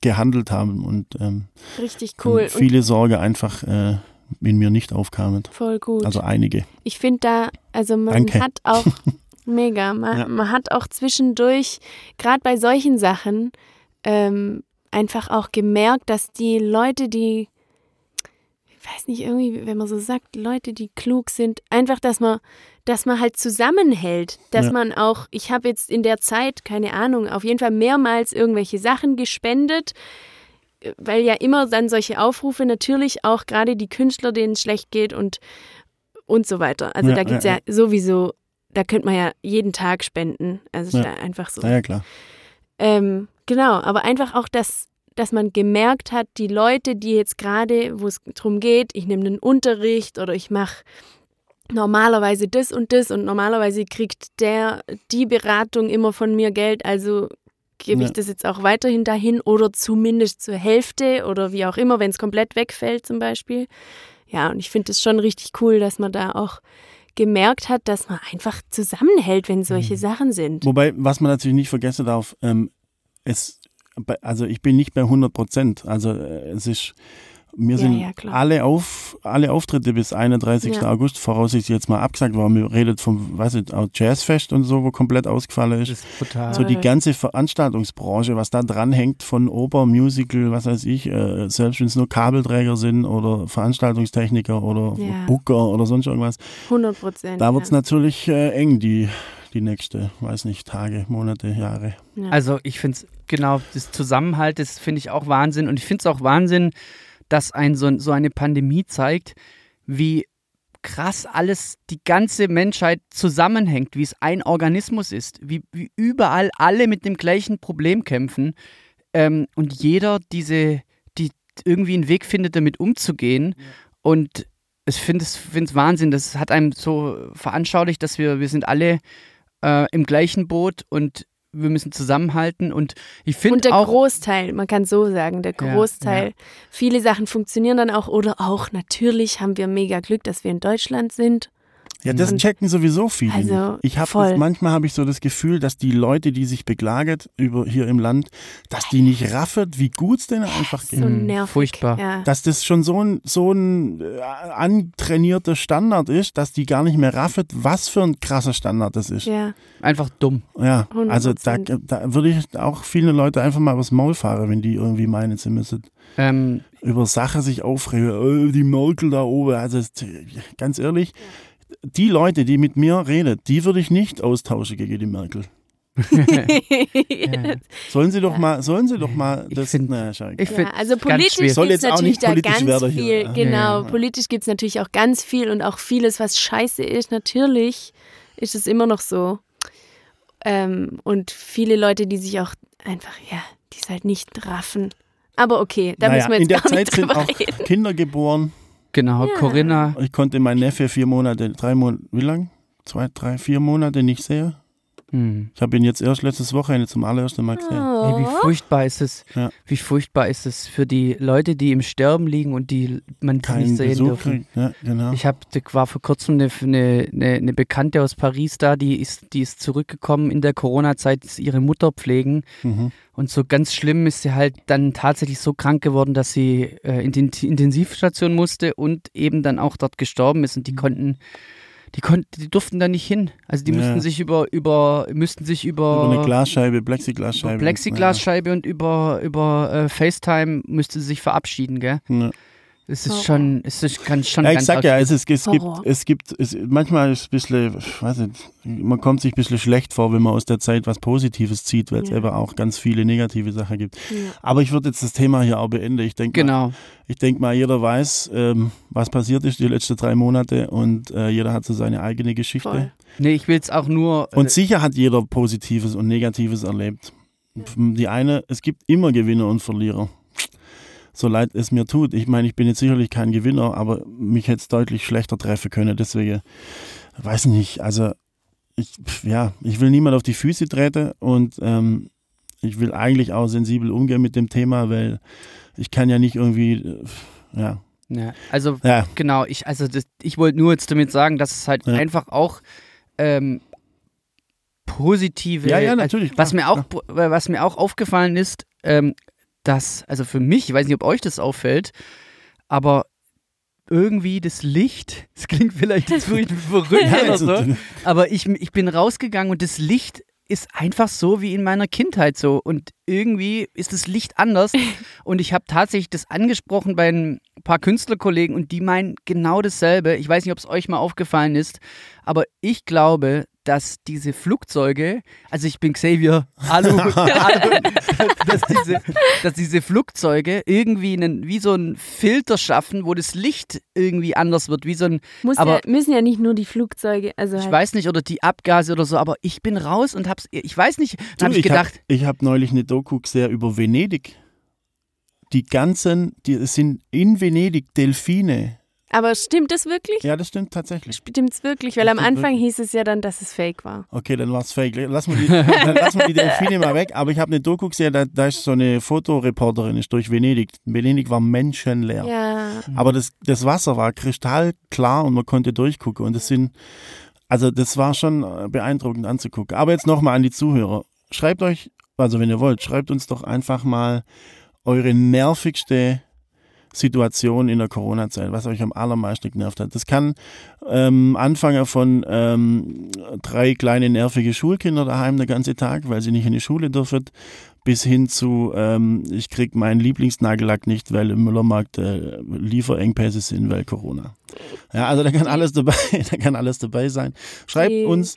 gehandelt haben und ähm, richtig cool. Und viele und Sorge einfach äh, in mir nicht aufkamen. Voll gut. Also einige. Ich finde da, also man Danke. hat auch mega, man, ja. man hat auch zwischendurch, gerade bei solchen Sachen, ähm, einfach auch gemerkt, dass die Leute, die ich weiß nicht, irgendwie, wenn man so sagt, Leute, die klug sind, einfach, dass man, dass man halt zusammenhält, dass Ja. man auch, ich habe jetzt in der Zeit, keine Ahnung, auf jeden Fall mehrmals irgendwelche Sachen gespendet, äh, weil ja immer dann solche Aufrufe natürlich auch gerade die Künstler, denen es schlecht geht und, und so weiter. Also Ja, da gibt es ja, ja, sowieso, da könnte man ja jeden Tag spenden. Also ist Ja. da einfach so. Ja, ja, klar. Ähm, genau, aber einfach auch, dass, dass man gemerkt hat, die Leute, die jetzt gerade, wo es darum geht, ich nehme einen Unterricht oder ich mache normalerweise das und das und normalerweise kriegt der die Beratung immer von mir Geld, also gebe ich Ja. das jetzt auch weiterhin dahin oder zumindest zur Hälfte oder wie auch immer, wenn es komplett wegfällt zum Beispiel. Ja, und ich finde es schon richtig cool, dass man da auch gemerkt hat, dass man einfach zusammenhält, wenn solche Mhm. Sachen sind. Wobei, was man natürlich nicht vergessen darf, ähm, es, also ich bin nicht bei 100 Prozent. Also äh, es ist, mir Ja, sind ja, alle, auf, alle Auftritte bis 31. Ja. August voraussichtlich jetzt mal abgesagt worden. Wir redet vom, weiß nicht, Jazzfest und so, wo komplett ausgefallen ist. Das ist brutal. So die ganze Veranstaltungsbranche, was da dran hängt von Oper, Musical, was weiß ich, äh, selbst wenn es nur Kabelträger sind oder Veranstaltungstechniker oder Ja. Booker oder sonst irgendwas, 100 Prozent. da wird es ja. natürlich äh, eng, die, die nächste, weiß nicht, Tage, Monate, Jahre. Ja. Also ich finde es, genau, das Zusammenhalt, das finde ich auch Wahnsinn. Und ich finde es auch Wahnsinn, dass ein so, so eine Pandemie zeigt, wie krass alles, die ganze Menschheit zusammenhängt, wie es ein Organismus ist, wie, wie überall alle mit dem gleichen Problem kämpfen ähm, und jeder diese, die irgendwie einen Weg findet, damit umzugehen. Und ich finde es find's Wahnsinn, das hat einem so veranschaulicht, dass wir, wir sind alle äh, im gleichen Boot und wir müssen zusammenhalten und ich Und finde der auch Großteil, man kann so sagen, der Ja, Großteil, viele Sachen funktionieren dann auch oder auch natürlich haben wir mega Glück, dass wir in Deutschland sind. Ja, das checken sowieso viele. Also, ich habe manchmal habe ich so das Gefühl, dass die Leute, die sich beklaget über hier im Land, dass die nicht raffet, wie gut es denen einfach geht. So nervig. furchtbar. Ja. Dass das schon so ein, so ein äh, antrainierter Standard ist, dass die gar nicht mehr raffet, was für ein krasser Standard das ist. ja. einfach dumm. Ja, also da, 100%. da würde ich auch viele Leute einfach mal übers Maul fahren, wenn die irgendwie meinen, sie müssen Ähm, über Sachen sich aufregen, oh, die Merkel da oben. Also ganz ehrlich, die Leute, die mit mir reden, die würde ich nicht austauschen gegen die Merkel. Sollen sie doch mal, sollen sie doch mal Ich das. find- naja, schau. Ich Ja, finde also politisch gibt es natürlich da ganz hier, viel, ja. genau, Ja, ja. politisch gibt es natürlich auch ganz viel und auch vieles, was scheiße ist. Natürlich ist es immer noch so. Ähm, und viele Leute, die sich auch einfach, ja, die es halt nicht raffen. Aber okay, da naja, müssen wir jetzt in der gar Zeit nicht sind auch reden. Kinder geboren. Genau, Ja. Corinna. Ich konnte meinen Neffe vier Monate, drei Monate, wie lang? Zwei, drei, vier Monate nicht sehen. Hm. Ich habe ihn jetzt erst letztes Wochenende zum allerersten Mal gesehen. Ey, wie Oh. furchtbar ist es, Ja. wie furchtbar ist es für die Leute, die im Sterben liegen und die man die nicht sehen Besuch dürfen. Ja, genau. Ich habe, war vor kurzem eine, eine, eine, Bekannte aus Paris da, die ist, die ist zurückgekommen in der Corona-Zeit, ist ihre Mutter pflegen Mhm. und so ganz schlimm ist sie halt dann tatsächlich so krank geworden, dass sie äh, in die Intensivstation musste und eben dann auch dort gestorben ist und die konnten, die konnten, die durften da nicht hin. Also die Ja. mussten sich über, über, müssten sich über, Über eine Glasscheibe, Plexiglasscheibe. Plexiglasscheibe und über, über äh, FaceTime müsste sie sich verabschieden, gell? Ja. Es ist Horror. schon, es ist ganz schon Ja, ich ganz sag ja, es, ist, es gibt, es gibt, es, manchmal ist es ein bisschen, ich weiß nicht, man kommt sich ein bisschen schlecht vor, wenn man aus der Zeit was Positives zieht, weil es Ja. eben auch ganz viele negative Sachen gibt. Ja. Aber ich würde jetzt das Thema hier auch beenden. Ich denke mal, Genau. ich denk mal, jeder weiß, ähm, was passiert ist die letzten drei Monate und äh, jeder hat so seine eigene Geschichte. Voll. Nee, ich will jetzt auch nur. Und äh, sicher hat jeder Positives und Negatives erlebt. Die eine, es gibt immer Gewinner und Verlierer. So leid es mir tut. Ich meine, ich bin jetzt sicherlich kein Gewinner, aber mich hätte es deutlich schlechter treffen können. Deswegen, weiß nicht, also ich, ja, ich will niemand auf die Füße treten und ähm, ich will eigentlich auch sensibel umgehen mit dem Thema, weil ich kann ja nicht irgendwie, ja, ja, also ja, genau, ich, also das, ich wollte nur jetzt damit sagen, dass es halt Ja. einfach auch ähm, positive. ja, ja, also, natürlich. was klar, mir auch, äh, was mir auch aufgefallen ist, ähm, dass, also für mich, ich weiß nicht, ob euch das auffällt, aber irgendwie das Licht, es klingt vielleicht jetzt wirklich verrückt oder also, so, aber ich, ich bin rausgegangen und das Licht ist einfach so wie in meiner Kindheit so. Und irgendwie ist das Licht anders. und ich habe tatsächlich das angesprochen bei ein paar Künstlerkollegen und die meinen genau dasselbe. Ich weiß nicht, ob es euch mal aufgefallen ist, aber ich glaube, dass diese Flugzeuge, also ich bin Xavier, hallo, hallo dass, diese, dass diese Flugzeuge irgendwie einen, wie so ein Filter schaffen, wo das Licht irgendwie anders wird, wie so ein. Muss aber ja, müssen ja nicht nur die Flugzeuge, also ich halt, weiß nicht, oder die Abgase oder so, aber ich bin raus und hab's, ich weiß nicht, dann habe ich gedacht, Hab, ich habe neulich eine Doku gesehen über Venedig. Die ganzen, die es sind in Venedig Delfine. Aber stimmt das wirklich? Ja, das stimmt tatsächlich. Stimmt es wirklich? Weil Das am Anfang wirklich. hieß es ja dann, dass es fake war. Okay, dann war's fake. Lass mal die, lassen wir die Delfine mal weg. Aber ich habe eine Doku gesehen, da, da ist so eine Fotoreporterin ist durch Venedig. Venedig war menschenleer. Ja. Aber das, das Wasser war kristallklar und man konnte durchgucken. Und das sind, also das war schon äh, beeindruckend anzugucken. Aber jetzt nochmal an die Zuhörer. Schreibt euch, also wenn ihr wollt, schreibt uns doch einfach mal eure nervigste Situation in der Corona-Zeit, was euch am allermeisten genervt hat. Das kann ähm, anfangen von ähm, drei kleine nervige Schulkinder daheim den ganzen Tag, weil sie nicht in die Schule dürfen, bis hin zu ähm, ich krieg meinen Lieblingsnagellack nicht, weil im Müllermarkt äh, Lieferengpässe sind, weil Corona. Ja, also da kann alles dabei, da kann alles dabei sein. Schreibt uns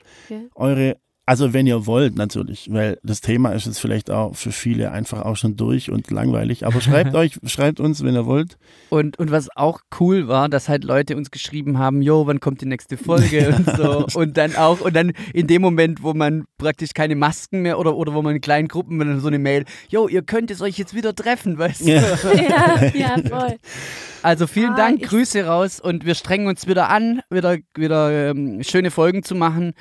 eure also wenn ihr wollt natürlich, weil das Thema ist jetzt vielleicht auch für viele einfach auch schon durch und langweilig. Aber schreibt euch, schreibt uns, wenn ihr wollt. Und, und was auch cool war, dass halt Leute uns geschrieben haben, jo, wann kommt die nächste Folge und so. Und dann auch, und dann in dem Moment, wo man praktisch keine Masken mehr oder, oder wo man in kleinen Gruppen, wenn dann so eine Mail, jo, ihr könnt es euch jetzt wieder treffen, weißt du? Ja. ja, ja, voll. Also vielen Ah, Dank, Grüße raus und wir strengen uns wieder an, wieder, wieder ähm, schöne Folgen zu machen.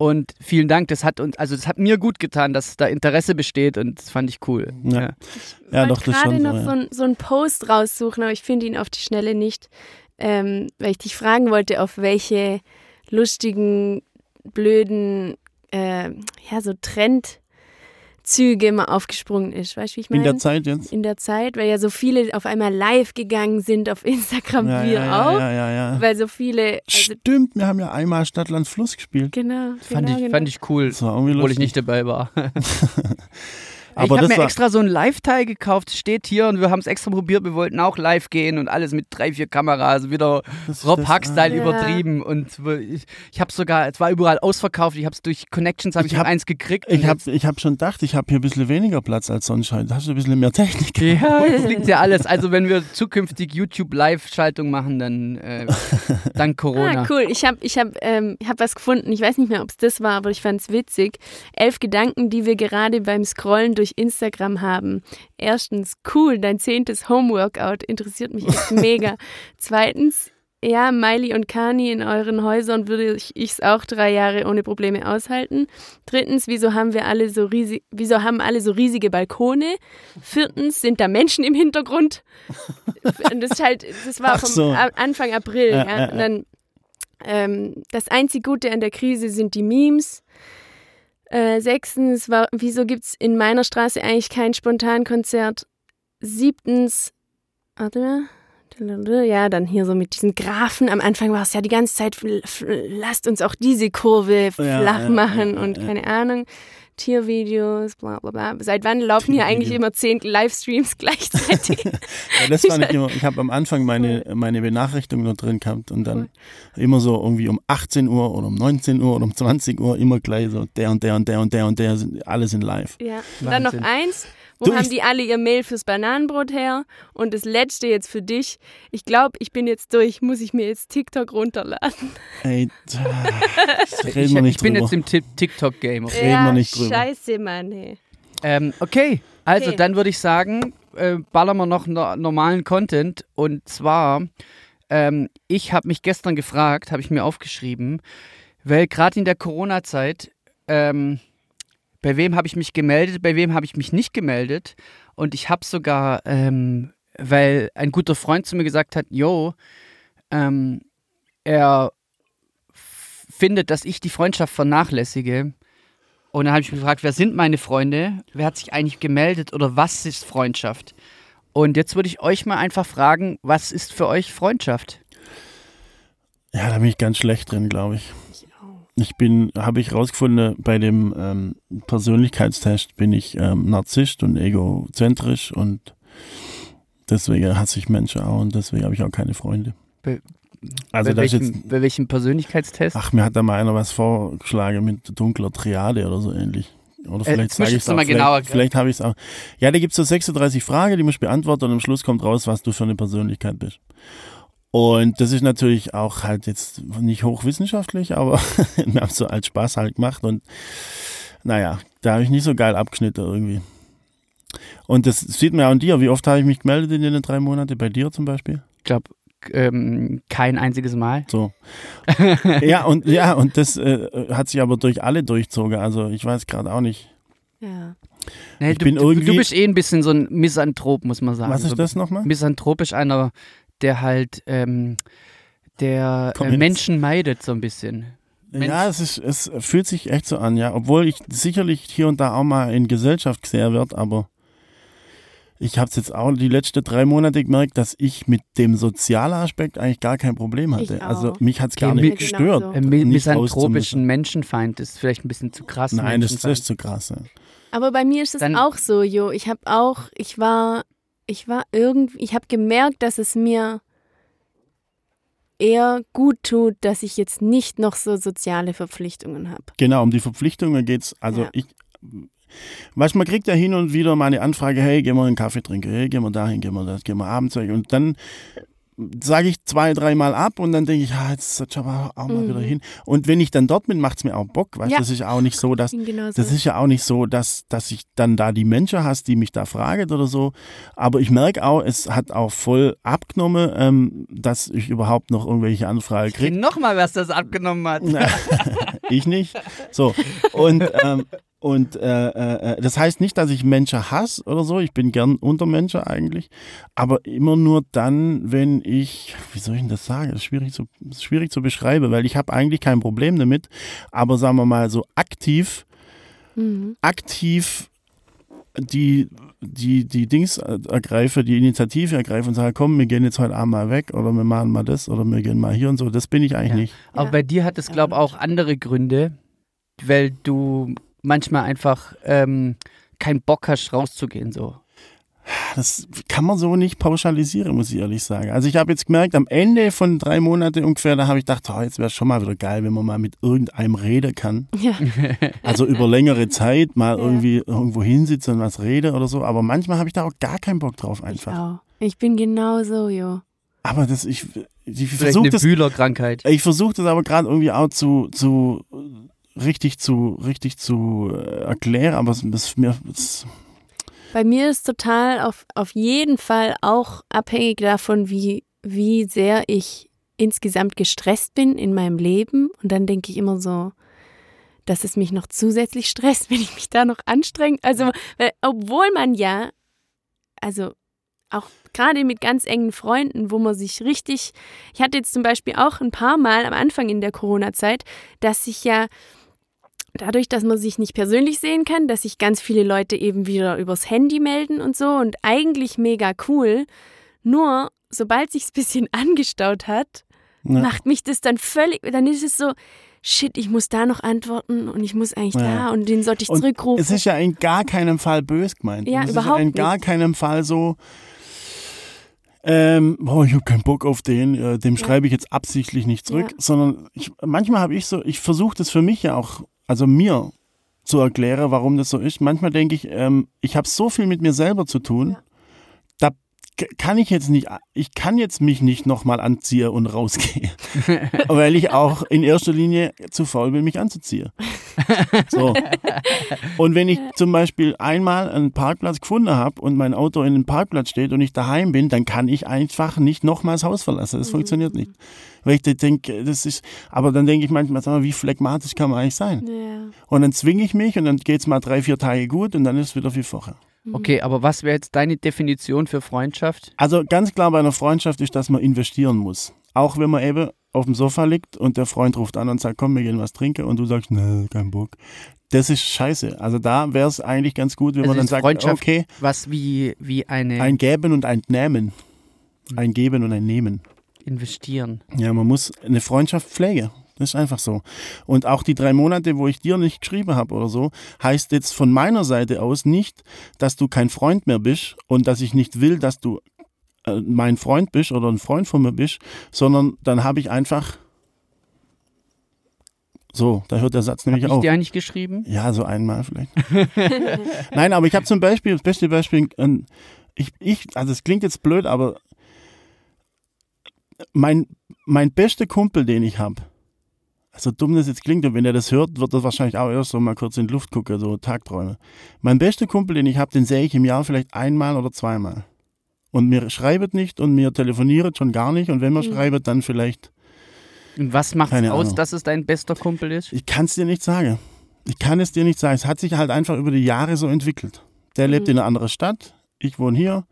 Und vielen Dank, das hat uns, also das hat mir gut getan, dass da Interesse besteht und das fand ich cool. Ja. Ja. Ja, ich doch, wollte das gerade schon noch so, ja. so, ein, so einen Post raussuchen, aber ich finde ihn auf die Schnelle nicht, ähm, weil ich dich fragen wollte, auf welche lustigen, blöden, äh, ja, so Trendzüge man aufgesprungen ist. Weißt du, wie ich meine? In der Zeit jetzt. In der Zeit, weil ja so viele auf einmal live gegangen sind auf Instagram, Ja, wir ja, auch. ja, ja, ja. Weil so viele, also Stimmt, wir haben ja einmal Stadtland Fluss gespielt. genau, Fand, genau, ich, genau. fand ich cool, Das war irgendwie obwohl ich nicht dabei war. Aber ich habe mir extra so ein Live-Teil gekauft, steht hier und wir haben es extra probiert. Wir wollten auch live gehen und alles mit drei, vier Kameras, wieder Das- Rob Huck-Style Ja. übertrieben. Und ich, ich habe sogar, es war überall ausverkauft. Ich habe es durch Connections habe Ich ich, hab- eins gekriegt. Ich habe ich hab schon gedacht, ich habe hier ein bisschen weniger Platz als sonst heute. Da hast du ein bisschen mehr Technik. Ja, das liegt ja alles. Also wenn wir zukünftig YouTube-Live-Schaltung machen, dann äh, dank Corona. Ah, cool. Ich habe ich hab, ähm, hab was gefunden. Ich weiß nicht mehr, ob es das war, aber ich fand es witzig. Elf Gedanken, die wir gerade beim Scrollen durch Instagram haben. Erstens, cool, dein zehntes Homeworkout interessiert mich echt mega. Zweitens, ja, Miley und Kani in euren Häusern würde ich es auch drei Jahre ohne Probleme aushalten. Drittens, wieso haben wir alle so riesig, wieso haben alle so riesige Balkone? Viertens, sind da Menschen im Hintergrund? Und das ist halt, das war vom so. Anfang April. Ja, Ja, dann ähm, das einzig Gute an der Krise sind die Memes. Äh, sechstens, war, wieso gibt es in meiner Straße eigentlich kein Spontankonzert? Siebtens, warte mal. Ja, dann hier so mit diesen Graphen. Am Anfang war es ja die ganze Zeit, lasst uns auch diese Kurve flach ja, machen ja, und ja. keine Ahnung. Tiervideos, bla bla bla. Seit wann laufen hier eigentlich immer zehn Livestreams gleichzeitig? Ja, das fand ich immer, ich habe am Anfang meine, meine Benachrichtigung noch drin gehabt und dann immer so irgendwie um 18 Uhr oder um 19 Uhr oder um 20 Uhr immer gleich so der und der und der und der und der sind alle sind live. Ja. Und dann noch eins. Wo Du, haben ich- die alle ihr Mail fürs Bananenbrot her? Und das letzte jetzt für dich. Ich glaube, ich bin jetzt durch. Muss ich mir jetzt TikTok runterladen? Ey, da- Ich, reden wir ich nicht bin drüber. jetzt im Ti- TikTok-Game. Reden wir nicht drüber. Scheiße, Mann. Hey. Ähm, okay, also Okay. dann würde ich sagen, äh, ballern wir noch no normalen Content. Und zwar, ähm, ich habe mich gestern gefragt, habe ich mir aufgeschrieben, weil gerade in der Corona-Zeit, ähm, bei wem habe ich mich gemeldet, bei wem habe ich mich nicht gemeldet. Und ich habe sogar, ähm, weil ein guter Freund zu mir gesagt hat, yo, ähm, er findet, dass ich die Freundschaft vernachlässige. Und dann habe ich mich gefragt, wer sind meine Freunde? Wer hat sich eigentlich gemeldet oder was ist Freundschaft? Und jetzt würde ich euch mal einfach fragen, was ist für euch Freundschaft? Ja, da bin ich ganz schlecht drin, glaube ich. Ich bin, habe ich rausgefunden, bei dem ähm, Persönlichkeitstest bin ich ähm, Narzisst und egozentrisch und deswegen hasse ich Menschen auch und deswegen habe ich auch keine Freunde. Be also bei, welchem, jetzt, bei welchem Persönlichkeitstest? ach, mir hat da mal einer was vorgeschlagen mit dunkler Triade oder so ähnlich. Oder Äh, vielleicht jetzt sage ich es mal Vielleicht, genauer erklären. vielleicht habe ich es auch. Ja, da gibt es so 36 Fragen, die musst du beantworten und am Schluss kommt raus, was du für eine Persönlichkeit bist. Und das ist natürlich auch halt jetzt nicht hochwissenschaftlich, aber wir haben es so als Spaß halt gemacht und naja, da habe ich nicht so geil abgeschnitten irgendwie. Und das sieht man ja an dir. Wie oft habe ich mich gemeldet in den drei Monaten? Bei dir zum Beispiel? Ich glaube, ähm, kein einziges Mal. So. ja, und ja, und das äh, hat sich aber durch alle durchzogen. Also ich weiß gerade auch nicht. Ja. Nee, Ich du, bin du, du irgendwie- bist eh ein bisschen so ein Misanthrop, muss man sagen. Was so ist das nochmal? Misanthropisch einer, der halt ähm, der äh. Menschen meidet so ein bisschen. Mensch. Ja, es, ist, es fühlt sich echt so an, ja. Obwohl ich sicherlich hier und da auch mal in Gesellschaft gesehen wird, aber ich habe es jetzt auch die letzten drei Monate gemerkt, dass ich mit dem sozialen Aspekt eigentlich gar kein Problem hatte. Ich Also mich hat es gar nicht mit- gestört. Ein mi- nicht misanthropischen. Menschenfeind ist vielleicht ein bisschen zu krass. Nein, das, ist zu krass. Ja. Aber bei mir ist es auch so, Jo. Ich habe auch, ich war, ich war irgendwie, ich habe gemerkt, dass es mir eher gut tut, dass ich jetzt nicht noch so soziale Verpflichtungen habe. Genau, um die Verpflichtungen geht's. Also Ja. ich, weißt, man kriegt ja hin und wieder mal eine Anfrage, hey, gehen wir einen Kaffee trinken, hey, gehen wir dahin, gehen wir das, gehen wir abends weg. Und dann sage ich zwei, dreimal ab und dann denke ich, ja, jetzt ich aber auch mal Mhm. wieder hin. Und wenn ich dann dort bin, macht es mir auch Bock. Weißt, Ja. Das ist ja auch nicht so, dass das ist ja auch nicht so, dass, dass ich dann da die Menschen hast, die mich da fragen oder so. Aber ich merke auch, es hat auch voll abgenommen, ähm, dass ich überhaupt noch irgendwelche Anfragen kriege. Nochmal, was das abgenommen hat. ich nicht. So. Und, ähm, und äh, äh, das heißt nicht, dass ich Menschen hasse oder so. Ich bin gern unter Menschen eigentlich. Aber immer nur dann, wenn ich, wie soll ich denn das sagen? Das ist schwierig zu, ist schwierig zu beschreiben, weil ich habe eigentlich kein Problem damit. Aber sagen wir mal so aktiv, mhm. aktiv die, die, die Dings ergreife, die Initiative ergreife und sage, komm, wir gehen jetzt heute Abend mal weg oder wir machen mal das oder wir gehen mal hier und so. Das bin ich eigentlich Ja. nicht. Aber Ja. bei dir hat es, glaube ich, auch andere Gründe, weil du manchmal einfach ähm, keinen Bock hast, rauszugehen. So. Das kann man so nicht pauschalisieren, muss ich ehrlich sagen. Also ich habe jetzt gemerkt, am Ende von drei Monaten ungefähr, da habe ich gedacht, oh, jetzt wäre schon mal wieder geil, wenn man mal mit irgendeinem reden kann. Ja. Also über längere Zeit mal Ja. irgendwie irgendwo hinsitzen und was reden oder so. Aber manchmal habe ich da auch gar keinen Bock drauf Ich einfach. auch. Ich bin genauso, Jo. Aber das, ich, ich versuche eine das, Bühlerkrankheit. ich versuche das aber gerade irgendwie auch zu, zu richtig zu, richtig zu äh, erklären, aber es, es, mir, es Bei mir ist total auf, auf jeden Fall auch abhängig davon, wie, wie sehr ich insgesamt gestresst bin in meinem Leben. Und dann denke ich immer so, dass es mich noch zusätzlich stresst, wenn ich mich da noch anstrenge. Also, weil, obwohl man ja, also auch gerade mit ganz engen Freunden, wo man sich richtig, ich hatte jetzt zum Beispiel auch ein paar Mal am Anfang in der Corona-Zeit, dass ich ja dadurch, dass man sich nicht persönlich sehen kann, dass sich ganz viele Leute eben wieder übers Handy melden und so und eigentlich mega cool. Nur sobald sich's ein bisschen angestaut hat, Ja. macht mich das dann völlig, dann ist es so, shit, ich muss da noch antworten und ich muss eigentlich Ja. da und den sollte ich Und zurückrufen. Es ist ja in gar keinem Fall bös gemeint. Ja, es überhaupt ist ja in gar nicht. keinem Fall so, ähm, boah, ich habe keinen Bock auf den, äh, dem Ja. schreibe ich jetzt absichtlich nicht zurück, Ja. sondern ich, manchmal habe ich so, ich versuche das für mich ja auch, also mir zu erklären, warum das so ist. Manchmal denke ich, ähm, ich habe so viel mit mir selber zu tun, Ja. Kann ich jetzt nicht, ich kann jetzt mich nicht nochmal anziehen und rausgehen, weil ich auch in erster Linie zu faul bin, mich anzuziehen. So. Und wenn ich zum Beispiel einmal einen Parkplatz gefunden habe und mein Auto in einem Parkplatz steht und ich daheim bin, dann kann ich einfach nicht nochmal das Haus verlassen. Das funktioniert nicht. Weil ich denke, das ist, aber dann denke ich manchmal, sag mal, wie phlegmatisch kann man eigentlich sein? ja. Und dann zwinge ich mich und dann geht es mal drei, vier Tage gut und dann ist es wieder wie vorher. Okay, aber was wäre jetzt deine Definition für Freundschaft? Also ganz klar bei einer Freundschaft ist, dass man investieren muss. Auch wenn man eben auf dem Sofa liegt und der Freund ruft an und sagt, komm, wir gehen was trinken und du sagst, nee, kein Bock. Das ist scheiße. Also da wäre es eigentlich ganz gut, wenn Also man dann sagt, Freundschaft okay, Was wie, wie eine ein Geben und ein Nehmen. Ein Geben und ein Nehmen. investieren. Ja, man muss eine Freundschaft pflegen. Das ist einfach so. Und auch die drei Monate, wo ich dir nicht geschrieben habe oder so, heißt jetzt von meiner Seite aus nicht, dass du kein Freund mehr bist und dass ich nicht will, dass du äh, mein Freund bist oder ein Freund von mir bist, sondern dann habe ich einfach so, da hört der Satz nämlich Hab auf. ich dir eigentlich geschrieben? Ja, so einmal vielleicht. Nein, aber ich habe zum Beispiel, das beste Beispiel, ich, ich, also es klingt jetzt blöd, aber mein, mein bester Kumpel, den ich habe, so dumm das jetzt klingt, und wenn er das hört, wird er wahrscheinlich auch erst so mal kurz in die Luft gucken, so Tagträume. Mein bester Kumpel, den ich habe, den sehe ich im Jahr vielleicht einmal oder zweimal. Und mir schreibt nicht und mir telefoniert schon gar nicht. Und wenn wir Mhm. schreibt, dann vielleicht, Und was macht Keine aus, Ahnung. dass es dein bester Kumpel ist? ich kann es dir nicht sagen. Ich kann es dir nicht sagen. Es hat sich halt einfach über die Jahre so entwickelt. Der lebt Mhm. in einer anderen Stadt, ich wohne hier.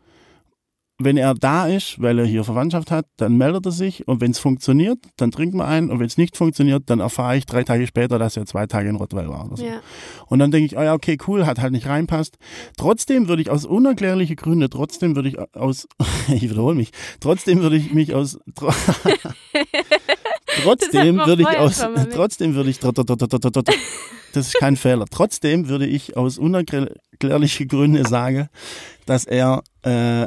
Wenn er da ist, weil er hier Verwandtschaft hat, dann meldet er sich und wenn es funktioniert, dann trinken wir ein und wenn es nicht funktioniert, dann erfahre ich drei Tage später, dass er zwei Tage in Rottweil war. So. Ja. Und dann denke ich, oh ja, okay, cool, hat halt nicht reinpasst. Trotzdem würde ich aus unerklärlichen Gründen, trotzdem würde ich aus, ich wiederhole mich, trotzdem würde ich mich aus, tro trotzdem würde ich aus, trotzdem würde ich, das ist kein Fehler, trotzdem würde ich aus unerklärlichen Gründen sagen, dass er äh,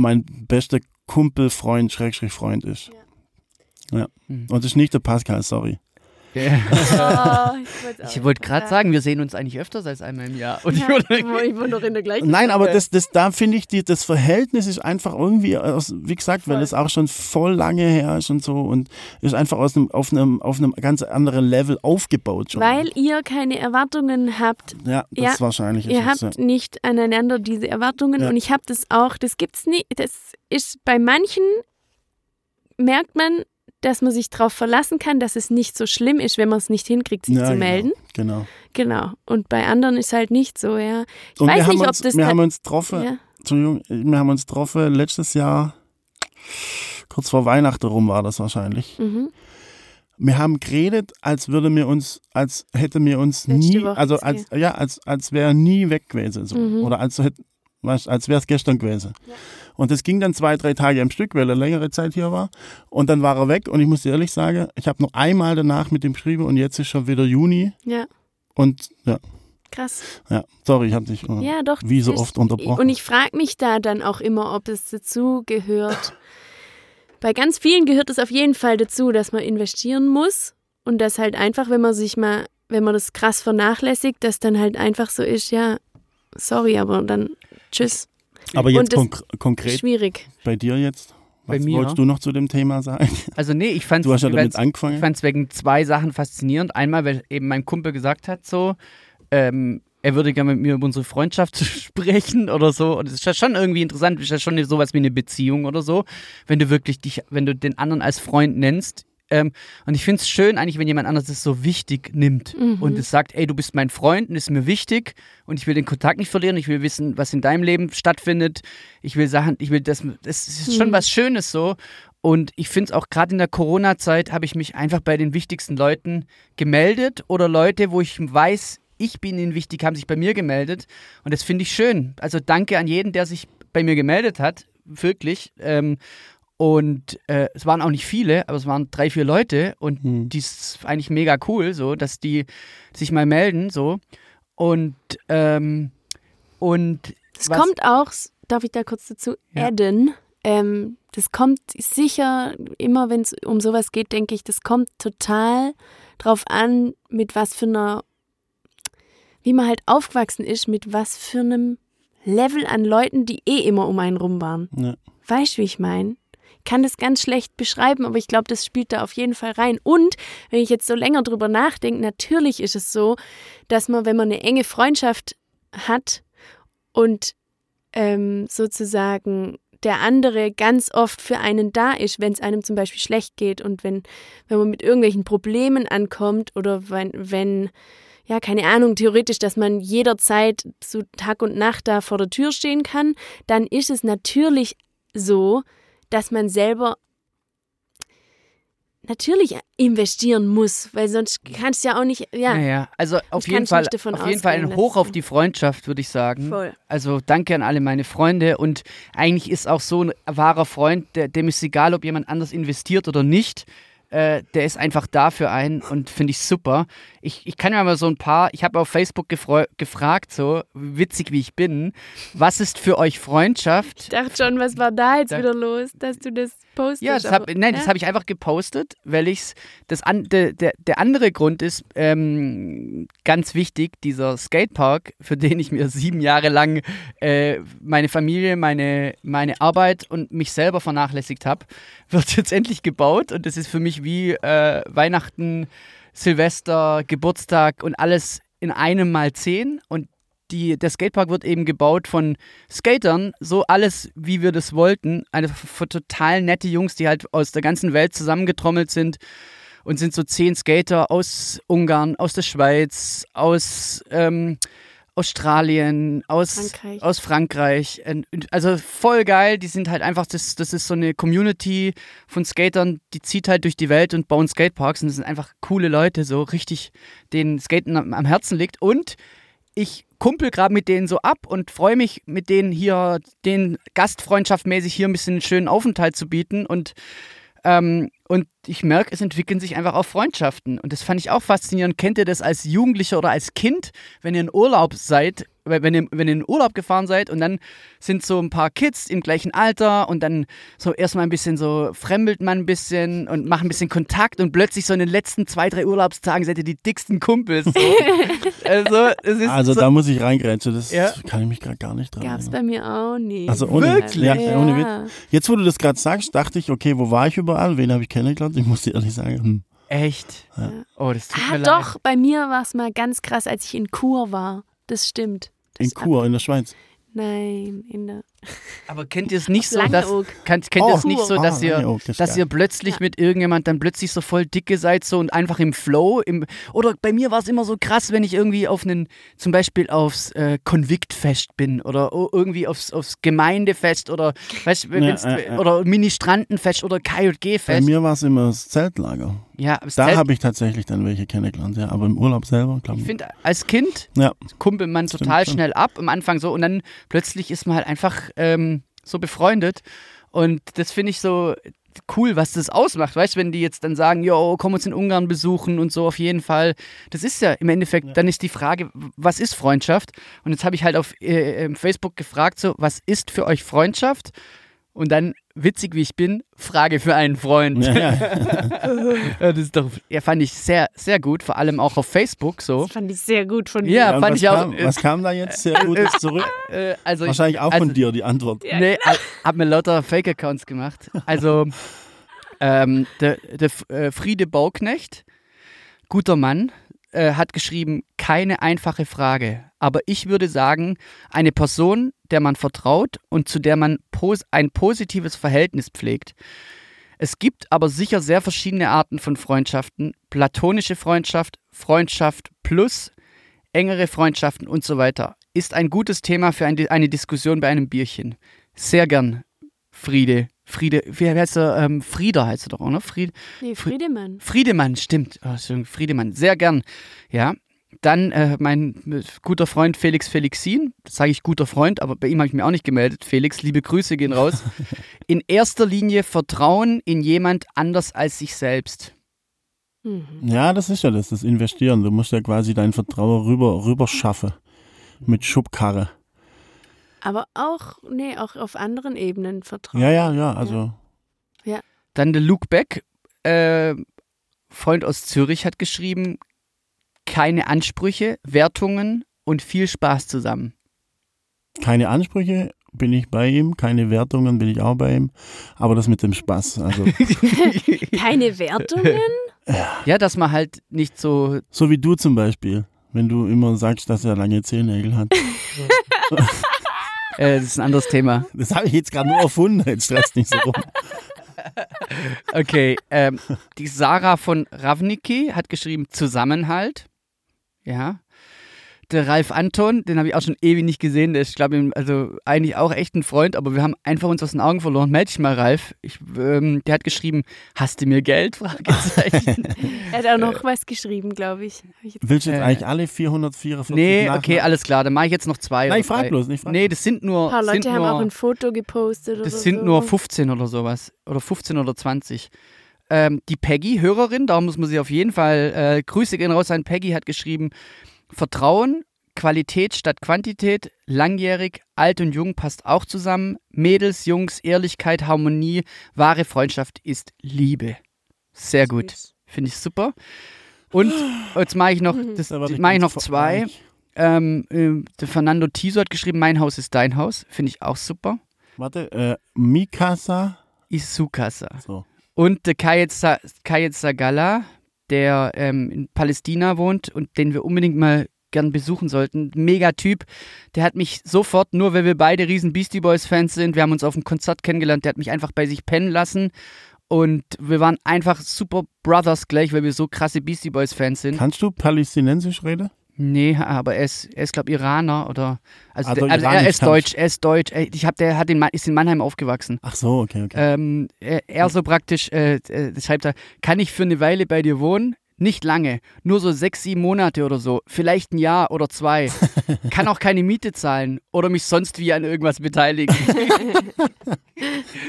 mein bester Kumpel, Freund, Schrägstrich Freund ist. Ja. Mhm. Und es ist nicht der Pascal, sorry. Oh, ich wollte gerade sagen, wir sehen uns eigentlich öfters als einmal im Jahr. Und ich Ja, ich wohne doch in der gleichen Nein, aber Okay. das, das, da finde ich, die, das Verhältnis ist einfach irgendwie, aus, wie gesagt, weil Voll. es auch schon voll lange her ist und so und ist einfach aus einem, auf, einem, auf einem ganz anderen Level aufgebaut schon. Weil ihr keine Erwartungen habt. ja, das Ja, ist wahrscheinlich. Ihr ist es, habt nicht aneinander diese Erwartungen Ja. und ich habe das auch. Das gibt's nicht. Das ist bei manchen merkt man, dass man sich darauf verlassen kann, dass es nicht so schlimm ist, wenn man es nicht hinkriegt, sich ja, zu genau, melden. Genau. Genau. Und bei anderen ist halt nicht so, ja. Ich Und weiß wir haben nicht, ob uns, das wir ta- haben uns getroffen, ja. Entschuldigung, wir haben uns getroffen letztes Jahr, kurz vor Weihnachten rum war das wahrscheinlich. Mhm. Wir haben geredet, als würde mir uns, als hätte mir uns Letzte nie, Woche also als, ja, als, als wäre nie weg gewesen. So. Mhm. Oder als, hätte- weißt, als wäre es gestern gewesen. Ja. Und das ging dann zwei, drei Tage am Stück, weil er längere Zeit hier war. Und dann war er weg und ich muss dir ehrlich sagen, ich habe noch einmal danach mit ihm geschrieben und jetzt ist schon wieder Juni. ja, Und ja, krass. ja, sorry, ich habe dich äh, Ja, doch. wie so das oft unterbrochen. Und ich frage mich da dann auch immer, ob es dazu gehört. Bei ganz vielen gehört es auf jeden Fall dazu, dass man investieren muss und dass halt einfach, wenn man sich mal, wenn man das krass vernachlässigt, dass dann halt einfach so ist, ja, sorry, aber dann tschüss. Aber jetzt konk konkret Schwierig. bei dir jetzt? Bei Was mir? wolltest du noch zu dem Thema sagen? Also nee, ich fand hast ja es wegen zwei Sachen faszinierend. Einmal, weil eben mein Kumpel gesagt hat, so, ähm, er würde gerne mit mir über unsere Freundschaft sprechen oder so. Und es ist ja schon irgendwie interessant, es ist ja schon sowas wie eine Beziehung oder so, wenn du wirklich dich, wenn du den anderen als Freund nennst. Ähm, und ich finde es schön eigentlich, wenn jemand anderes es so wichtig nimmt Mhm. und es sagt, ey, du bist mein Freund und ist mir wichtig und ich will den Kontakt nicht verlieren, ich will wissen, was in deinem Leben stattfindet. Ich will Sachen, ich will das, das ist schon Mhm. was Schönes so. Und ich finde es auch gerade in der Corona-Zeit habe ich mich einfach bei den wichtigsten Leuten gemeldet oder Leute, wo ich weiß, ich bin ihnen wichtig, haben sich bei mir gemeldet. Und das finde ich schön. Also danke an jeden, der sich bei mir gemeldet hat. Wirklich. Ähm, und äh, es waren auch nicht viele, aber es waren drei, vier Leute. Und Hm. die ist eigentlich mega cool, so, dass die sich mal melden, so. Und, ähm, und Es was- kommt auch, darf ich da kurz dazu Ja. adden, ähm, das kommt sicher, immer wenn es um sowas geht, denke ich, das kommt total drauf an, mit was für einer, wie man halt aufgewachsen ist, mit was für einem Level an Leuten, die eh immer um einen rum waren. Ja. Weißt du, wie ich meine? Kann das ganz schlecht beschreiben, aber ich glaube, das spielt da auf jeden Fall rein. Und wenn ich jetzt so länger drüber nachdenke, natürlich ist es so, dass man, wenn man eine enge Freundschaft hat und ähm, sozusagen der andere ganz oft für einen da ist, wenn es einem zum Beispiel schlecht geht und wenn, wenn man mit irgendwelchen Problemen ankommt oder wenn, wenn, ja, keine Ahnung, theoretisch, dass man jederzeit so Tag und Nacht da vor der Tür stehen kann, dann ist es natürlich so, dass man selber natürlich investieren muss, weil sonst kannst du ja auch nicht, ja, Naja, also auf jeden Fall, auf jeden Fall ein Hoch auf die Freundschaft, würde ich sagen. voll. Also danke an alle meine Freunde und eigentlich ist auch so ein wahrer Freund, der, dem ist egal, ob jemand anders investiert oder nicht. Äh, der ist einfach da für einen und finde ich super. Ich, ich kann mir mal so ein paar, ich habe auf Facebook gefragt, so witzig wie ich bin, was ist für euch Freundschaft? Ich dachte schon, was war da jetzt wieder los, dass du das postest? Ja, das hab, nein, ja? das habe ich einfach gepostet, weil ich es, an, de, de, der andere Grund ist, ähm, ganz wichtig, dieser Skatepark, für den ich mir sieben Jahre lang äh, meine Familie, meine, meine Arbeit und mich selber vernachlässigt habe, wird jetzt endlich gebaut und das ist für mich wie äh, Weihnachten, Silvester, Geburtstag und alles in einem mal zehn und die, der Skatepark wird eben gebaut von Skatern, so alles, wie wir das wollten. Eine total nette Jungs, die halt aus der ganzen Welt zusammengetrommelt sind und sind so zehn Skater aus Ungarn, aus der Schweiz, aus ähm, Australien, aus Frankreich. aus Frankreich. Also voll geil. Die sind halt einfach, das, das ist so eine Community von Skatern, die zieht halt durch die Welt und bauen Skateparks und das sind einfach coole Leute, so richtig denen Skaten am, am Herzen liegt. Und ich kumpel gerade mit denen so ab und freue mich, mit denen hier, den gastfreundschaftmäßig hier ein bisschen einen schönen Aufenthalt zu bieten und ähm, und ich merke, es entwickeln sich einfach auch Freundschaften. Und das fand ich auch faszinierend. Kennt ihr das als Jugendlicher oder als Kind, wenn ihr in Urlaub seid wenn ihr, wenn ihr in den Urlaub gefahren seid und dann sind so ein paar Kids im gleichen Alter und dann so erstmal ein bisschen so fremdelt man ein bisschen und macht ein bisschen Kontakt und plötzlich so in den letzten zwei, drei Urlaubstagen seid ihr die dicksten Kumpels. So. also, also so, da muss ich reingrätschen, das ja? kann ich mich gerade gar nicht dran Gab's bei mir auch nicht. Also ohne Wirklich? Ja, ja. Ohne Witz. Jetzt, wo du das gerade sagst, dachte ich, okay, wo war ich überall? Wen habe ich kennengelernt? Ich muss dir ehrlich sagen, hm. Echt? Ja. Oh, das tut ah, mir leid. Doch, bei mir war es mal ganz krass, als ich in Kur war. Das stimmt. Das in Kur, in der Schweiz. Nein, in der. Aber kennt ihr es nicht so, dass kennt, kennt oh, ihr es nicht so, dass ah, ihr, das dass ihr plötzlich ja. mit irgendjemand dann plötzlich so voll dicke seid so und einfach im Flow im oder bei mir war es immer so krass, wenn ich irgendwie auf einen zum Beispiel aufs äh, Konviktfest bin oder irgendwie aufs, aufs Gemeindefest oder weißt, ja, äh, oder Ministrantenfest oder KJG-Fest. Bei mir war es immer das Zeltlager. Ja, da habe ich tatsächlich dann welche kennengelernt, ja. Aber im Urlaub selber, glaube ich. Ich finde, als Kind ja. kumpelt man total Stimmt schnell ab am Anfang so und dann plötzlich ist man halt einfach ähm, so befreundet. Und das finde ich so cool, was das ausmacht. Weißt du, wenn die jetzt dann sagen, jo, komm uns in Ungarn besuchen und so auf jeden Fall. Das ist ja im Endeffekt, ja. dann ist die Frage, was ist Freundschaft? Und jetzt habe ich halt auf äh, Facebook gefragt, so, was ist für euch Freundschaft? Und dann, witzig wie ich bin, Frage für einen Freund. Ja, ja. das ist doch, ja, fand ich sehr, sehr gut, vor allem auch auf Facebook so. Das fand ich sehr gut von dir. Ja, fand ich kam, auch. Was kam da jetzt sehr Gutes zurück? Äh, also Wahrscheinlich auch also, von dir die Antwort. Nee, hab mir lauter Fake-Accounts gemacht. Also, ähm, der, der äh, Friede Bauknecht, guter Mann, äh, hat geschrieben, keine einfache Frage. Aber ich würde sagen, eine Person, der man vertraut und zu der man pos ein positives Verhältnis pflegt. Es gibt aber sicher sehr verschiedene Arten von Freundschaften. Platonische Freundschaft, Freundschaft plus, engere Freundschaften und so weiter. Ist ein gutes Thema für ein, eine Diskussion bei einem Bierchen. Sehr gern, Friede. Friede, wie heißt er? Ähm, Frieder heißt er doch, oder? Fried, nee, Friedemann. Friedemann, stimmt. Oh, Friedemann, sehr gern. Ja, dann äh, mein äh, guter Freund Felix Felixin, das sage ich guter Freund, aber bei ihm habe ich mir auch nicht gemeldet. Felix, liebe Grüße gehen raus. In erster Linie Vertrauen in jemand anders als sich selbst. Mhm. Ja, das ist ja das, das Investieren. Du musst ja quasi dein Vertrauen rüber, rüber schaffen. Mit Schubkarre. Aber auch, nee, auch auf anderen Ebenen Vertrauen. Ja, ja, ja, also. Ja. Dann der Luke Beck, äh, Freund aus Zürich, hat geschrieben, keine Ansprüche, Wertungen und viel Spaß zusammen. Keine Ansprüche bin ich bei ihm, keine Wertungen bin ich auch bei ihm, aber das mit dem Spaß. Also. keine Wertungen? Ja, dass man halt nicht so. So wie du zum Beispiel, wenn du immer sagst, dass er lange Zehennägel hat. äh, das ist ein anderes Thema. Das habe ich jetzt gerade nur erfunden, jetzt stresst nicht so rum. Okay, ähm, die Sarah von Ravnicki hat geschrieben Zusammenhalt. Ja. Der Ralf Anton, den habe ich auch schon ewig nicht gesehen. Der ist, glaube ich, also eigentlich auch echt ein Freund, aber wir haben einfach uns aus den Augen verloren. Meld dich mal, Ralf. Ich, ähm, der hat geschrieben, hast du mir Geld? Fragezeichen. er hat auch noch äh, was geschrieben, glaube ich. ich Willst du jetzt äh, eigentlich alle 444 Nee, nachmachen? okay, alles klar. Dann mache ich jetzt noch zwei. Nein, ich frage bloß. Nicht frag nee, das sind nur. Ein paar Leute haben nur, auch ein Foto gepostet. Das sind so. nur 15 oder sowas. Oder 15 oder 20. ähm, die Peggy, Hörerin, da muss man sie auf jeden Fall, äh, Grüße gehen raus an Peggy, hat geschrieben, Vertrauen, Qualität statt Quantität, langjährig, alt und jung passt auch zusammen, Mädels, Jungs, Ehrlichkeit, Harmonie, wahre Freundschaft ist Liebe. Sehr gut, finde ich super. Und jetzt mache ich noch, das, mache ich noch zwei. Ähm, der Fernando Tiso hat geschrieben, mein Haus ist dein Haus, finde ich auch super. Warte, äh, Mikasa. Isukasa. So. Und der Kayet Sagala, der ähm, in Palästina wohnt und den wir unbedingt mal gern besuchen sollten. Mega Typ. Der hat mich sofort, nur weil wir beide riesen Beastie Boys Fans sind, wir haben uns auf dem Konzert kennengelernt, der hat mich einfach bei sich pennen lassen. Und wir waren einfach super Brothers gleich, weil wir so krasse Beastie Boys Fans sind. Kannst du palästinensisch reden? Nee, aber er ist, er ist glaube Iraner oder also, Also der, also er ist Deutsch, er ist Deutsch. Ich habe der hat in, Ma- ist in Mannheim aufgewachsen. Ach so, okay, okay. Ähm, er, er so praktisch, äh, äh, schreibt er, kann ich für eine Weile bei dir wohnen? Nicht lange, nur so sechs, sieben Monate oder so, vielleicht ein Jahr oder zwei. Kann auch keine Miete zahlen oder mich sonst wie an irgendwas beteiligen.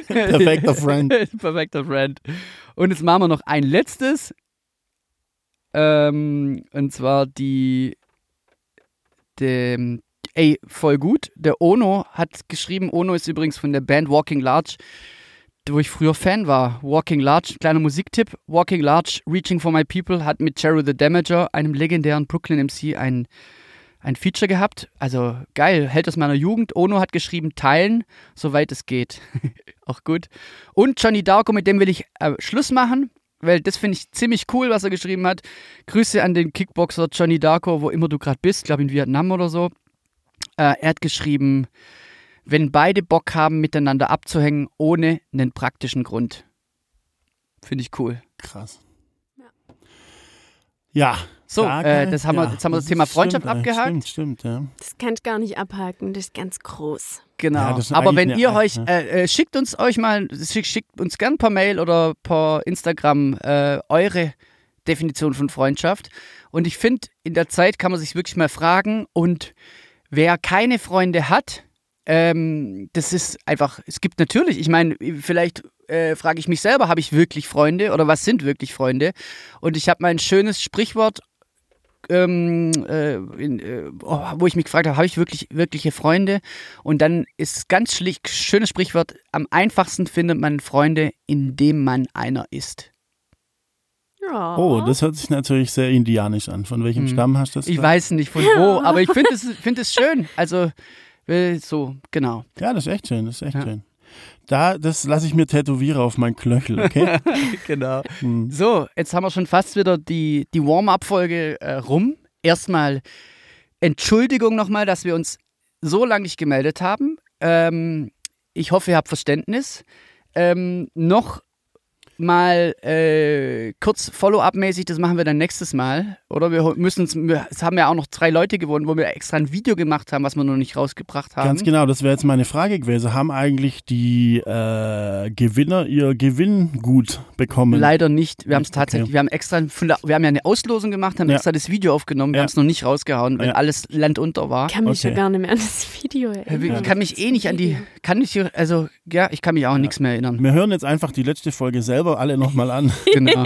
Perfekter Friend. Perfekter Friend. Und jetzt machen wir noch ein letztes. Ähm, und zwar die, dem, ey, voll gut. Der Ono hat geschrieben, Ono ist übrigens von der Band Walking Large, wo ich früher Fan war. Walking Large, kleiner Musiktipp. Walking Large, Reaching for My People hat mit Jerry the Damager, einem legendären Brooklyn MC, ein, ein Feature gehabt. Also geil, Held aus meiner Jugend. Ono hat geschrieben, teilen, soweit es geht. Auch gut. Und Johnny Darko, mit dem will ich äh, Schluss machen, weil das finde ich ziemlich cool, was er geschrieben hat. Grüße an den Kickboxer Johnny Darko, wo immer du gerade bist, glaube in Vietnam oder so. Äh, er hat geschrieben, wenn beide Bock haben, miteinander abzuhängen, ohne einen praktischen Grund. Finde ich cool. Krass. Ja. So, äh, das haben wir- jetzt haben wir das Thema ist- Freundschaft stimmt, äh, abgehakt. Stimmt, stimmt, ja. Das kann ich gar nicht abhaken, das ist ganz groß. Genau. Ja, das Aber wenn ihr Art, euch, ne? äh, äh, schickt uns euch mal, schick, schickt uns gern per Mail oder per Instagram äh, eure Definition von Freundschaft. Und ich finde, in der Zeit kann man sich wirklich mal fragen und wer keine Freunde hat, ähm, das ist einfach, es gibt natürlich, ich meine, vielleicht äh, frage ich mich selber, habe ich wirklich Freunde oder was sind wirklich Freunde? Und ich habe mal ein schönes Sprichwort ähm, äh, in, äh, oh, wo ich mich gefragt habe, habe ich wirklich wirkliche Freunde? Und dann ist ganz schlicht, schönes Sprichwort, am einfachsten findet man Freunde, indem man einer ist. Ja. Oh, das hört sich natürlich sehr indianisch an. Von welchem Hm. Stamm hast du das? Ich gesagt? weiß nicht von wo, aber ich finde es, find es schön. Also, so, genau. Ja, das ist echt schön, das ist echt Ja. schön. Da, das lasse ich mir tätowieren auf mein Knöchel, okay? genau. Hm. So, jetzt haben wir schon fast wieder die, die Warm-up-Folge äh, rum. Erstmal Entschuldigung nochmal, dass wir uns so lange nicht gemeldet haben. Ähm, ich hoffe, ihr habt Verständnis. Ähm, noch mal äh, kurz Follow-up-mäßig, das machen wir dann nächstes Mal. Oder wir müssen es haben ja auch noch drei Leute gewonnen, wo wir extra ein Video gemacht haben, was wir noch nicht rausgebracht haben. Ganz genau, das wäre jetzt meine Frage gewesen. Haben eigentlich die äh, Gewinner ihr Gewinngut bekommen? Leider nicht. Wir haben es Okay. tatsächlich, wir haben extra, von der, wir haben ja eine Auslosung gemacht, haben Ja. extra das Video aufgenommen, wir Ja. haben es noch nicht rausgehauen, weil Ja. alles landunter war. Ich kann mich Okay. ja gar nicht mehr an das Video erinnern. Ich kann mich eh nicht an die, kann ich, also, ja, ich kann mich auch an nichts mehr erinnern. Wir hören jetzt einfach die letzte Folge selber alle nochmal an Genau.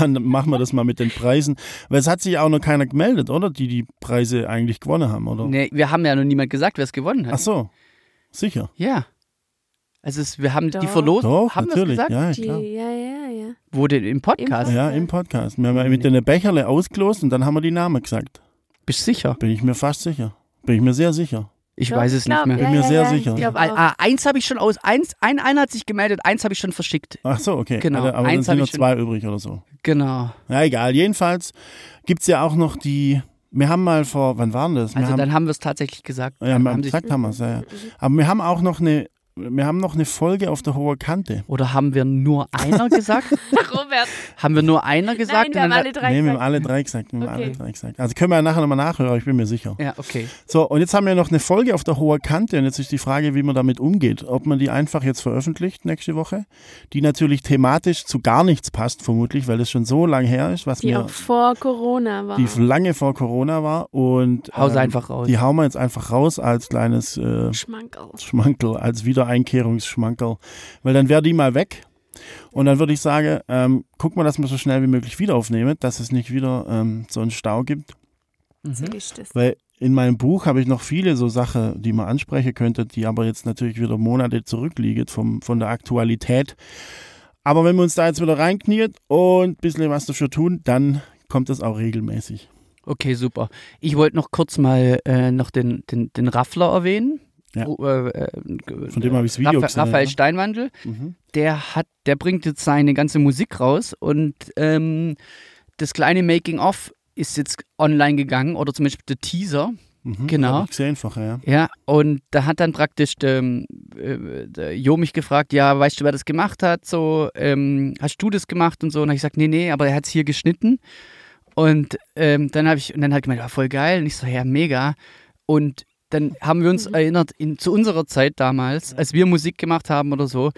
und dann machen wir das mal mit den Preisen. Weil es hat sich auch noch keiner gemeldet, oder? Die die Preise eigentlich gewonnen haben, oder? Nee, wir haben ja noch niemand gesagt, wer es gewonnen hat. Ach so, sicher. Ja. Also es, wir haben die Doch. verlost. Doch, haben natürlich. gesagt? Ja, Die, klar. ja, ja, ja. Wo denn? Im Podcast? Ja, im Podcast. Wir haben ja mit den Becherle ausgelost und dann haben wir die Namen gesagt. Bist sicher? Bin ich mir fast sicher. Bin ich mir sehr sicher. Ich Doch, weiß es glaub, nicht mehr. Bin mir sehr sicher. Ich glaub Ah, ah, eins habe ich schon aus. Eins, ein, einer hat sich gemeldet, eins habe ich schon verschickt. Ach so, okay. Genau, Aber, aber dann eins hab sind ich schon- zwei übrig oder so. Genau. Ja, egal. Jedenfalls gibt es ja auch noch die. Wir haben mal vor, wann waren das? Wir Also haben, dann haben wir es tatsächlich gesagt. ja, Dann wir haben gesagt haben wir es, ja, ja. Aber wir haben auch noch eine, wir haben noch eine Folge auf der hohen Kante. Oder haben wir nur einer gesagt? Robert. haben wir nur einer gesagt? Nein, wir haben alle drei nee, wir haben gesagt. alle drei gesagt. Wir haben Okay. alle drei gesagt. Also können wir ja nachher nochmal nachhören, aber ich bin mir sicher. ja, okay. So, und jetzt haben wir noch eine Folge auf der hohen Kante und jetzt ist die Frage, wie man damit umgeht. Ob man die einfach jetzt veröffentlicht nächste Woche, die natürlich thematisch zu gar nichts passt, vermutlich, weil das schon so lang her ist, was Die mir auch vor Corona war. die lange vor Corona war. Und Hau sie ähm, einfach raus. Die hauen wir jetzt einfach raus als kleines äh, Schmankerl. Schmankerl, als Wiedereinkehrungsschmankerl. Weil dann wäre die mal weg. Und dann würde ich sagen, ähm, guck mal, dass wir so schnell wie möglich wieder aufnehmen, dass es nicht wieder ähm, so einen Stau gibt. So ist es. Weil in meinem Buch habe ich noch viele so Sachen, die man ansprechen könnte, die aber jetzt natürlich wieder Monate zurückliegen vom, von der Aktualität. Aber wenn wir uns da jetzt wieder reinkniet und ein bisschen was dafür tun, dann kommt das auch regelmäßig. Okay, super. Ich wollte noch kurz mal äh, noch den, den, den Raffler erwähnen. Ja. Äh, äh, Von dem habe ich das Video Rapha gesehen. Raphael ja. Steinwandel. Mhm. der hat, der bringt jetzt seine ganze Musik raus und ähm, das kleine Making-of ist jetzt online gegangen oder zum Beispiel der Teaser. Mhm. Genau. Ich gesehen vorher, ja. Ja, und da hat dann praktisch der, äh, der Jo mich gefragt, ja, weißt du, wer das gemacht hat? So, ähm, hast du das gemacht und so? Und habe ich gesagt, nee, nee, aber er hat es hier geschnitten. Und ähm, dann habe ich, und dann hat er gemeint, ja, voll geil. Und ich so, ja, mega. Und dann haben wir uns erinnert, in, zu unserer Zeit damals, als wir Musik gemacht haben oder so,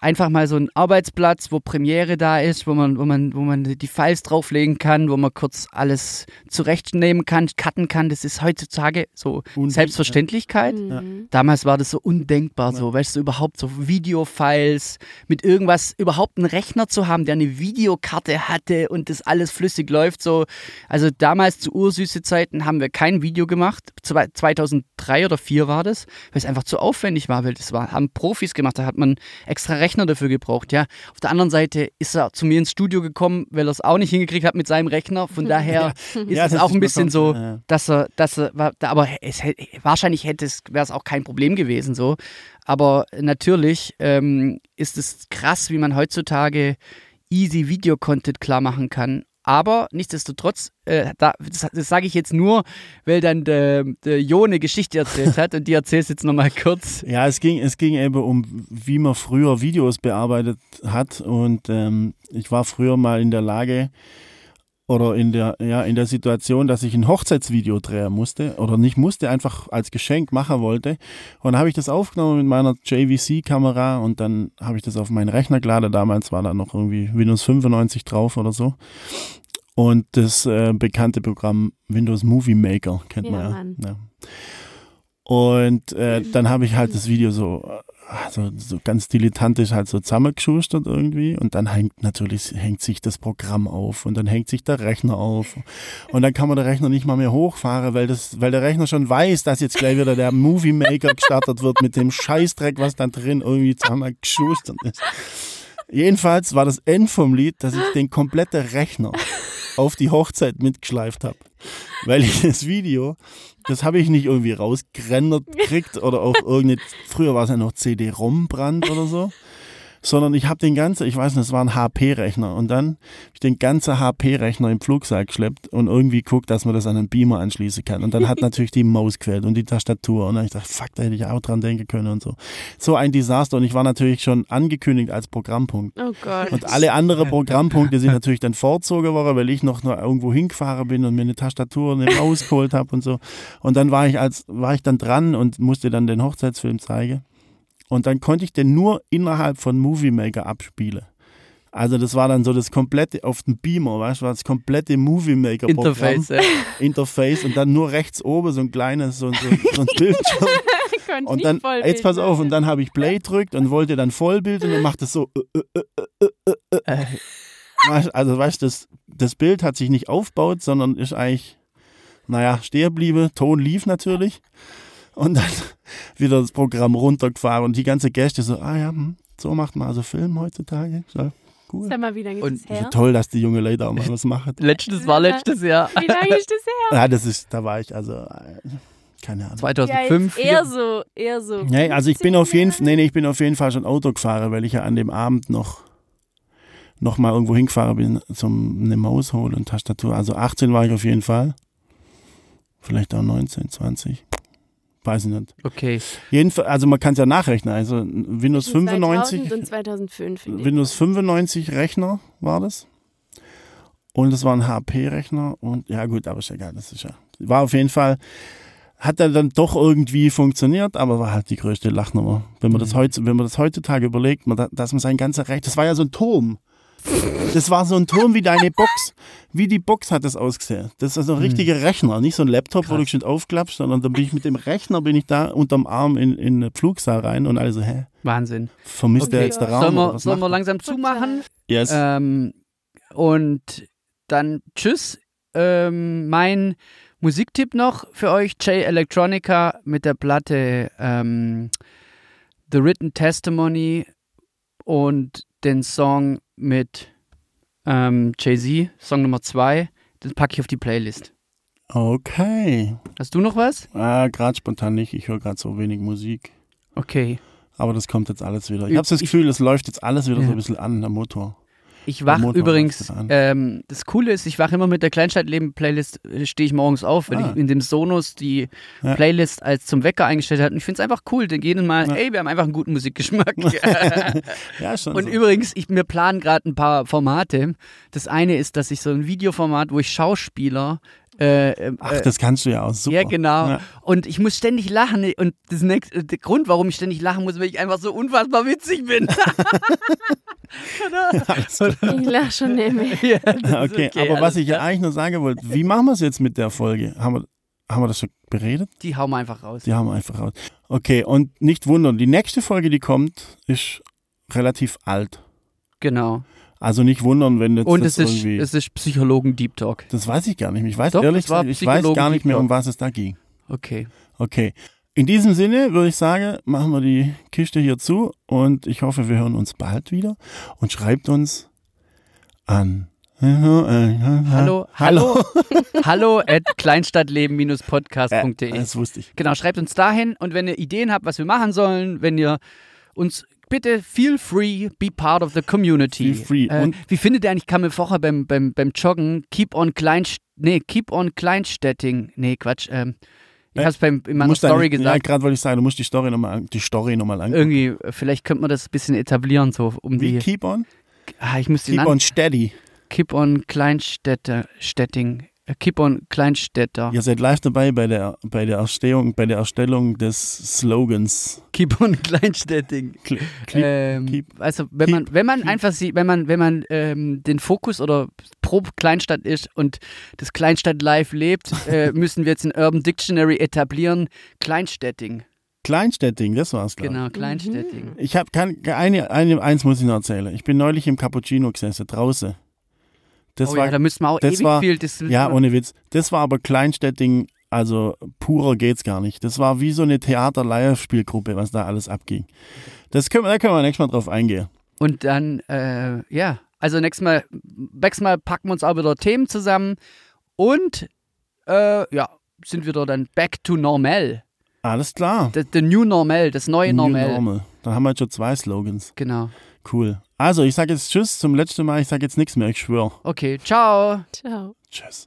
einfach mal so ein Arbeitsplatz, wo Premiere da ist, wo man, wo man, wo man die Files drauflegen kann, wo man kurz alles zurechtnehmen kann, cutten kann. Das ist heutzutage so Und- Selbstverständlichkeit. Mhm. Damals war das so undenkbar, so, weißt du, überhaupt so Videofiles mit irgendwas, überhaupt einen Rechner zu haben, der eine Videokarte hatte und das alles flüssig läuft, so. Also damals zu ursüße Zeiten haben wir kein Video gemacht. Zwei- 2003 oder 2004 war das, weil es einfach zu aufwendig war, weil das war, haben Profis gemacht, da hat man extra Rechner dafür gebraucht, ja. Auf der anderen Seite ist er zu mir ins Studio gekommen, weil er es auch nicht hingekriegt hat mit seinem Rechner. Von daher ist Ja, es auch ein bisschen so, ja. dass er, dass er, aber es, wahrscheinlich hätte es, wäre es auch kein Problem gewesen so. Aber natürlich ähm, ist es krass, wie man heutzutage easy Video-Content klar machen kann. Aber nichtsdestotrotz, äh, da, das, das sage ich jetzt nur, weil dann der, der Jo eine Geschichte erzählt hat und die erzählst jetzt nochmal kurz. Ja, es ging, es ging eben um, wie man früher Videos bearbeitet hat. Und ähm, ich war früher mal in der Lage oder in der, ja, in der Situation, dass ich ein Hochzeitsvideo drehen musste oder nicht musste, einfach als Geschenk machen wollte. Und dann habe ich das aufgenommen mit meiner JVC-Kamera und dann habe ich das auf meinen Rechner geladen. Damals war da noch irgendwie Windows 95 drauf oder so. Und das äh, bekannte Programm Windows Movie Maker kennt Ja, man ja. Ja. Und äh, dann habe ich halt das Video so, also so ganz dilettantisch halt so zusammengeschustert irgendwie und dann hängt natürlich hängt sich das Programm auf und dann hängt sich der Rechner auf und dann kann man den Rechner nicht mal mehr hochfahren, weil das, weil der Rechner schon weiß, dass jetzt gleich wieder der Movie Maker gestartet wird mit dem Scheißdreck, was da drin irgendwie zusammengeschustert ist. Jedenfalls war das End vom Lied, dass ich den kompletten Rechner auf die Hochzeit mitgeschleift habe. Weil ich das Video, das habe ich nicht irgendwie rausgerendert gekriegt oder auf irgendeine, früher war es ja noch CD-ROM-Brand oder so, sondern ich habe den ganzen, ich weiß nicht, es war ein HP-Rechner und dann habe ich den ganzen HP-Rechner im Flugsack geschleppt und irgendwie guckt, dass man das an einen Beamer anschließen kann. Und dann hat natürlich die Maus gefällt und die Tastatur und dann hab ich dachte, fuck, da hätte ich auch dran denken können und so. So ein Desaster und ich war natürlich schon angekündigt als Programmpunkt. Oh Gott. Und alle anderen Programmpunkte sind natürlich dann vorzogen worden, weil ich noch, noch irgendwo hingefahren bin und mir eine Tastatur und eine Maus geholt habe und so. Und dann war ich als war ich dann dran und musste dann den Hochzeitsfilm zeigen. Und dann konnte ich den nur innerhalb von Movie Maker abspielen. Also das war dann so das komplette auf dem Beamer, weißt du, war das komplette Movie Maker Programm, Interface. Ja. Interface und dann nur rechts oben so ein kleines so, so, so ein Bildschirm und dann, jetzt pass auf, und dann habe ich Play drückt und wollte dann Vollbild und dann macht es so, äh, äh, äh, äh, äh, äh. Äh, also weißt du, das, das Bild hat sich nicht aufgebaut, sondern ist eigentlich, naja, stehen geblieben, Ton lief natürlich und dann wieder das Programm runtergefahren und die ganze Gäste so, ah ja, hm, so macht man also Film heutzutage, so, cool. Sag mal, wie lange Und ist das her? toll, dass die junge Leute auch mal was machen. letztes war letztes Jahr. Wie lange ist das her? Ja, das ist, da war ich also, äh, keine Ahnung. 2005. Ja, eher so, eher so. Nee, also ich bin 15 auf jeden Jahre? nee, nee, ich bin auf jeden Fall schon Auto gefahren, weil ich ja an dem Abend noch noch mal irgendwo hingefahren bin zum eine Maus holen und Tastatur. Also 18 war ich auf jeden Fall. Vielleicht auch 19, 20. Weiß ich nicht. Okay. Jedenfalls, also man kann es ja nachrechnen. Also Windows 95, 2000 und 2005. in dem Windows 95 Rechner war das. Und es war ein HP-Rechner und ja gut, aber ist egal, das ist ja. War auf jeden Fall, hat er dann doch irgendwie funktioniert, aber war halt die größte Lachnummer. Wenn man das Mhm. heute, wenn man das heutzutage überlegt, man, dass man sein ganzer Recht, das war ja so ein Turm. Das war so ein Turm wie deine Box. Wie die Box hat das ausgesehen. Das ist also ein richtiger Rechner, nicht so ein Laptop, wo du schon aufklappst, sondern da bin ich mit dem Rechner, bin ich da unterm Arm in, in den Flugsaal rein und alle so, hä, Wahnsinn. vermisst der Okay. jetzt der Raum? Sollen oder wir, was sollen wir langsam zumachen? yes. Ähm, und dann tschüss. Ähm, mein Musiktipp noch für euch: J Electronica mit der Platte ähm, The Written Testimony und den Song mit ähm, Jay-Z, Song Nummer 2. Den packe ich auf die Playlist. Okay. Hast du noch was? Ah, gerade spontan nicht. Ich höre gerade so wenig Musik. Okay. Aber das kommt jetzt alles wieder. Ich Ich- habe das Gefühl, es läuft jetzt alles wieder so Ja. ein bisschen an, der Motor. Ich wach Motor übrigens, ähm, das Coole ist, ich wache immer mit der Kleinstadtleben-Playlist, äh, stehe ich morgens auf, wenn Ah. ich in dem Sonos die Ja. Playlist als zum Wecker eingestellt habe. Und ich finde es einfach cool, den gehen mal, Ja. ey, wir haben einfach einen guten Musikgeschmack. Ja, schon. Und so. übrigens, ich, mir planen gerade ein paar Formate. Das eine ist, dass ich so ein Videoformat, wo ich Schauspieler äh, äh, Ach, das kannst du ja auch super. ja, genau. Ja. Und ich muss ständig lachen. Und das nächste, der Grund, warum ich ständig lachen muss, weil ich einfach so unfassbar witzig bin. Ich lach schon nicht mehr. ja, ist Okay, aber was ich ja eigentlich nur sagen wollte, wie machen wir es jetzt mit der Folge? Haben wir, haben wir das schon beredet? Die hauen wir einfach raus. Die haben wir einfach raus. Okay, und nicht wundern, die nächste Folge, die kommt, ist relativ alt. Genau. Also nicht wundern, wenn jetzt Und das es ist, irgendwie. es ist Psychologen-Deep Talk. das weiß ich gar nicht mehr. Ich weiß Doch, ehrlich gesagt, ich weiß gar nicht mehr, um was es da ging. Okay. Okay. In diesem Sinne würde ich sagen, machen wir die Kiste hier zu und ich hoffe, wir hören uns bald wieder und schreibt uns an. Hallo, Hallo. hallo, hallo at kleinstadtleben-podcast.de. Das wusste ich. Genau, schreibt uns dahin und wenn ihr Ideen habt, was wir machen sollen, wenn ihr uns bitte feel free, be part of the community. Feel free. Äh, Und- wie findet ihr eigentlich, kam mir vorher beim, beim, beim Joggen, keep on Kleinst nee, keep on Kleinstädting, nee, Quatsch, ähm, ich Äh, hab's beim, in meiner Story Ja, gesagt, gerade wollte ich sagen, du musst die Story nochmal die Story angucken. irgendwie, äh, vielleicht könnte man das ein bisschen etablieren, so um Wie die, keep on? ah, ich muss Keep on steady. keep on Kleinstädter, On Kleinstädter, Ihr seid live dabei bei der, bei der Erstehung, bei der Erstellung des Slogans. keep on Kleinstädting. Kli- ähm, keep- also wenn keep- man, wenn man keep. einfach sieht, wenn man, wenn man ähm, den Fokus oder pro Kleinstadt ist und das Kleinstadt live lebt, äh, müssen wir jetzt ein Urban Dictionary etablieren. Kleinstädting. Kleinstädting, das war's, glaube Genau, Kleinstädting. ich. Ich habe eine, eine, eins muss ich noch erzählen. Ich bin neulich im Cappuccino gesessen, draußen. Das oh war ja, da müssen wir auch das ewig war- viel. Ja, ohne Witz. Das war aber Kleinstädting, also purer geht's gar nicht. Das war wie so eine Theater-Live-Spielgruppe, was da alles abging. Das können wir, da können wir nächstes Mal drauf eingehen. Und dann, äh, ja, also nächstes Mal, nächstes Mal packen wir uns auch wieder Themen zusammen und äh, ja, sind wieder dann back to normal. Alles klar. The, the new normal, das neue New Normal. Normal. Da haben wir jetzt schon zwei Slogans. Genau. Cool. Also, ich sage jetzt Tschüss zum letzten Mal. Ich sage jetzt nichts mehr, ich schwöre. Okay, ciao. Ciao. Tschüss.